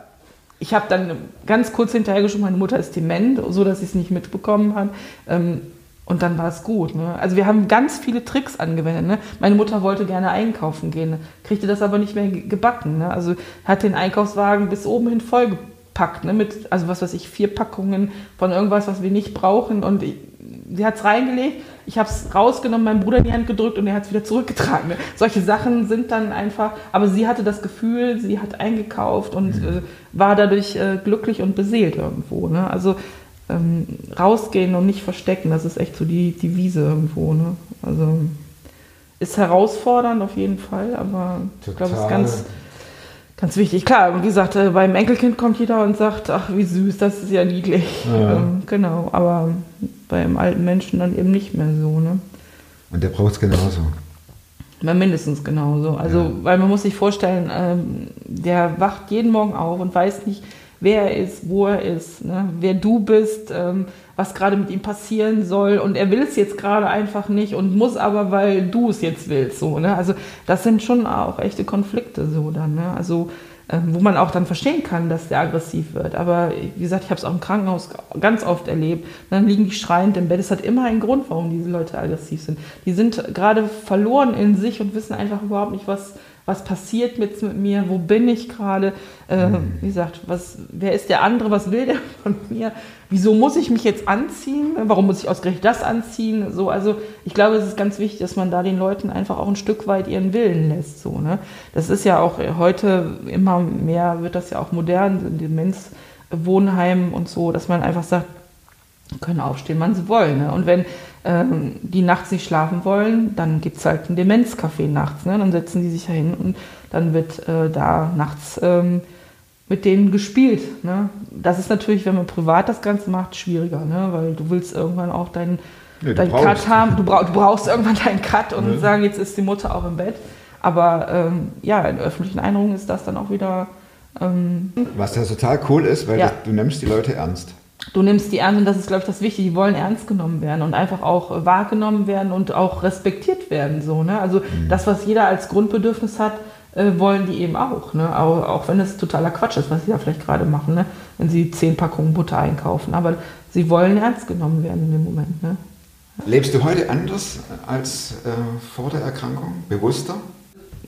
ich habe dann ganz kurz hinterher geschrieben, meine Mutter ist dement, so dass sie es nicht mitbekommen hat. Ähm, und dann war es gut. Ne? Also wir haben ganz viele Tricks angewendet. Ne? Meine Mutter wollte gerne einkaufen gehen, kriegte das aber nicht mehr ge- gebacken. Ne? Also hat den Einkaufswagen bis oben hin vollgepackt. Ne? Mit, also was weiß ich, vier Packungen von irgendwas, was wir nicht brauchen. Und ich, sie hat es reingelegt, ich habe es rausgenommen, meinem Bruder in die Hand gedrückt und er hat es wieder zurückgetragen. Ne? Solche Sachen sind dann einfach, aber sie hatte das Gefühl, sie hat eingekauft und äh, war dadurch äh, glücklich und beseelt irgendwo. Ne? Also ähm, rausgehen und nicht verstecken, das ist echt so die, die Wiese irgendwo. Ne? Also ist herausfordernd auf jeden Fall, aber ich glaube, es ist Total. ganz, ganz wichtig. Klar, wie gesagt, äh, beim Enkelkind kommt jeder und sagt, ach, wie süß, das ist ja niedlich. Ja. Ähm, genau, aber beim alten Menschen dann eben nicht mehr so. Ne? Und der braucht es genauso. Mindestens genauso. Also, Ja. weil man muss sich vorstellen, ähm, der wacht jeden Morgen auf und weiß nicht, wer er ist, wo er ist, ne? wer du bist, ähm, was gerade mit ihm passieren soll. Und er will es jetzt gerade einfach nicht und muss aber, weil du es jetzt willst. So, ne? Also, das sind schon auch echte Konflikte so dann. Ne? Also, ähm, wo man auch dann verstehen kann, dass der aggressiv wird. Aber wie gesagt, ich habe es auch im Krankenhaus ganz oft erlebt. Dann liegen die schreiend im Bett. Es hat immer einen Grund, warum diese Leute aggressiv sind. Die sind gerade verloren in sich und wissen einfach überhaupt nicht, was, was passiert mit, mit mir, wo bin ich gerade. Äh, Wie gesagt, was, wer ist der andere, was will der von mir? Wieso muss ich mich jetzt anziehen? Warum muss ich ausgerechnet das anziehen? So, also ich glaube, es ist ganz wichtig, dass man da den Leuten einfach auch ein Stück weit ihren Willen lässt. So, ne? Das ist ja auch heute immer mehr, wird das ja auch modern, in Demenzwohnheimen und so, dass man einfach sagt, können aufstehen, wann sie wollen. Ne? Und wenn ähm, die nachts nicht schlafen wollen, dann gibt es halt ein Demenzcafé nachts. Ne? Dann setzen die sich da hin und dann wird äh, da nachts ähm, mit denen gespielt. Ne? Das ist natürlich, wenn man privat das Ganze macht, schwieriger, ne? weil du willst irgendwann auch deinen Ja, du dein brauchst. Cut haben. Du, brauch, du brauchst irgendwann deinen Cut und Ja. sagen, jetzt ist die Mutter auch im Bett. Aber ähm, ja, in öffentlichen Einrichtungen ist das dann auch wieder ähm, Was da total cool ist, weil Ja. das, du nimmst die Leute ernst. Du nimmst die ernst und das ist, glaube ich, das Wichtige. Die wollen ernst genommen werden und einfach auch äh, wahrgenommen werden und auch respektiert werden. So, ne? Also das, was jeder als Grundbedürfnis hat, äh, wollen die eben auch. Ne? Auch, auch wenn es totaler Quatsch ist, was sie da vielleicht gerade machen, ne? wenn sie zehn Packungen Butter einkaufen. Aber sie wollen ernst genommen werden in dem Moment. Ne? Lebst du heute anders als äh, vor der Erkrankung? Bewusster?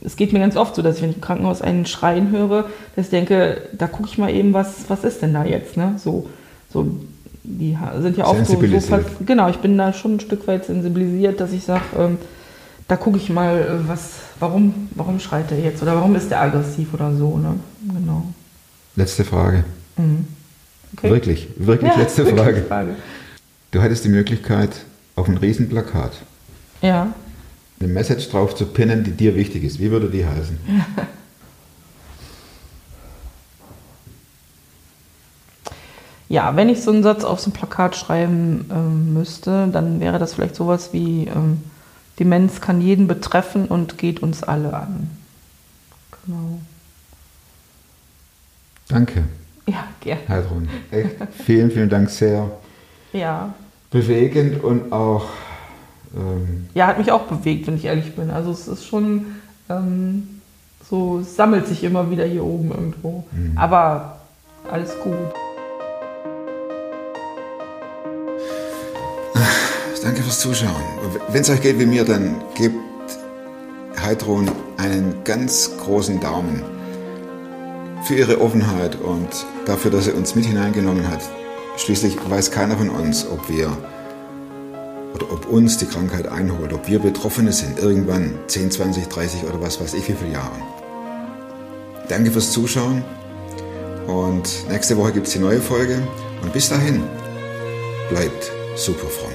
es geht mir ganz oft so, dass ich, wenn ich im Krankenhaus einen Schreien höre, dass ich denke, da gucke ich mal eben, was, was ist denn da jetzt, ne? So, so die sind ja oft so, so genau, ich bin da schon ein Stück weit sensibilisiert, dass ich sage, ähm, da gucke ich mal, äh, was, warum, warum schreit er jetzt oder warum ist der aggressiv oder so, ne? Genau. Letzte Frage. Mhm. Okay. Wirklich, wirklich Ja, letzte wirklich Frage. Frage. Du hattest die Möglichkeit, auf ein Riesenplakat Ja. eine Message drauf zu pinnen, die dir wichtig ist. Wie würde die heißen? Ja, wenn ich so einen Satz auf so ein Plakat schreiben ähm, müsste, dann wäre das vielleicht sowas wie ähm, Demenz kann jeden betreffen und geht uns alle an. Genau. Danke, Ja, gerne. Heidrun. Echt, vielen, vielen Dank. Sehr Ja. bewegend und auch ähm, ja, hat mich auch bewegt, wenn ich ehrlich bin. Also es ist schon ähm, so, es sammelt sich immer wieder hier oben irgendwo. Aber alles gut. Danke fürs Zuschauen. Wenn es euch geht wie mir, dann gebt Heidrun einen ganz großen Daumen für ihre Offenheit und dafür, dass er uns mit hineingenommen hat. Schließlich weiß keiner von uns, ob wir oder ob uns die Krankheit einholt, ob wir Betroffene sind, irgendwann 10, 20, 30 oder was weiß ich wie viele Jahre. Danke fürs Zuschauen und nächste Woche gibt es die neue Folge und bis dahin bleibt super fromm.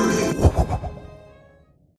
me.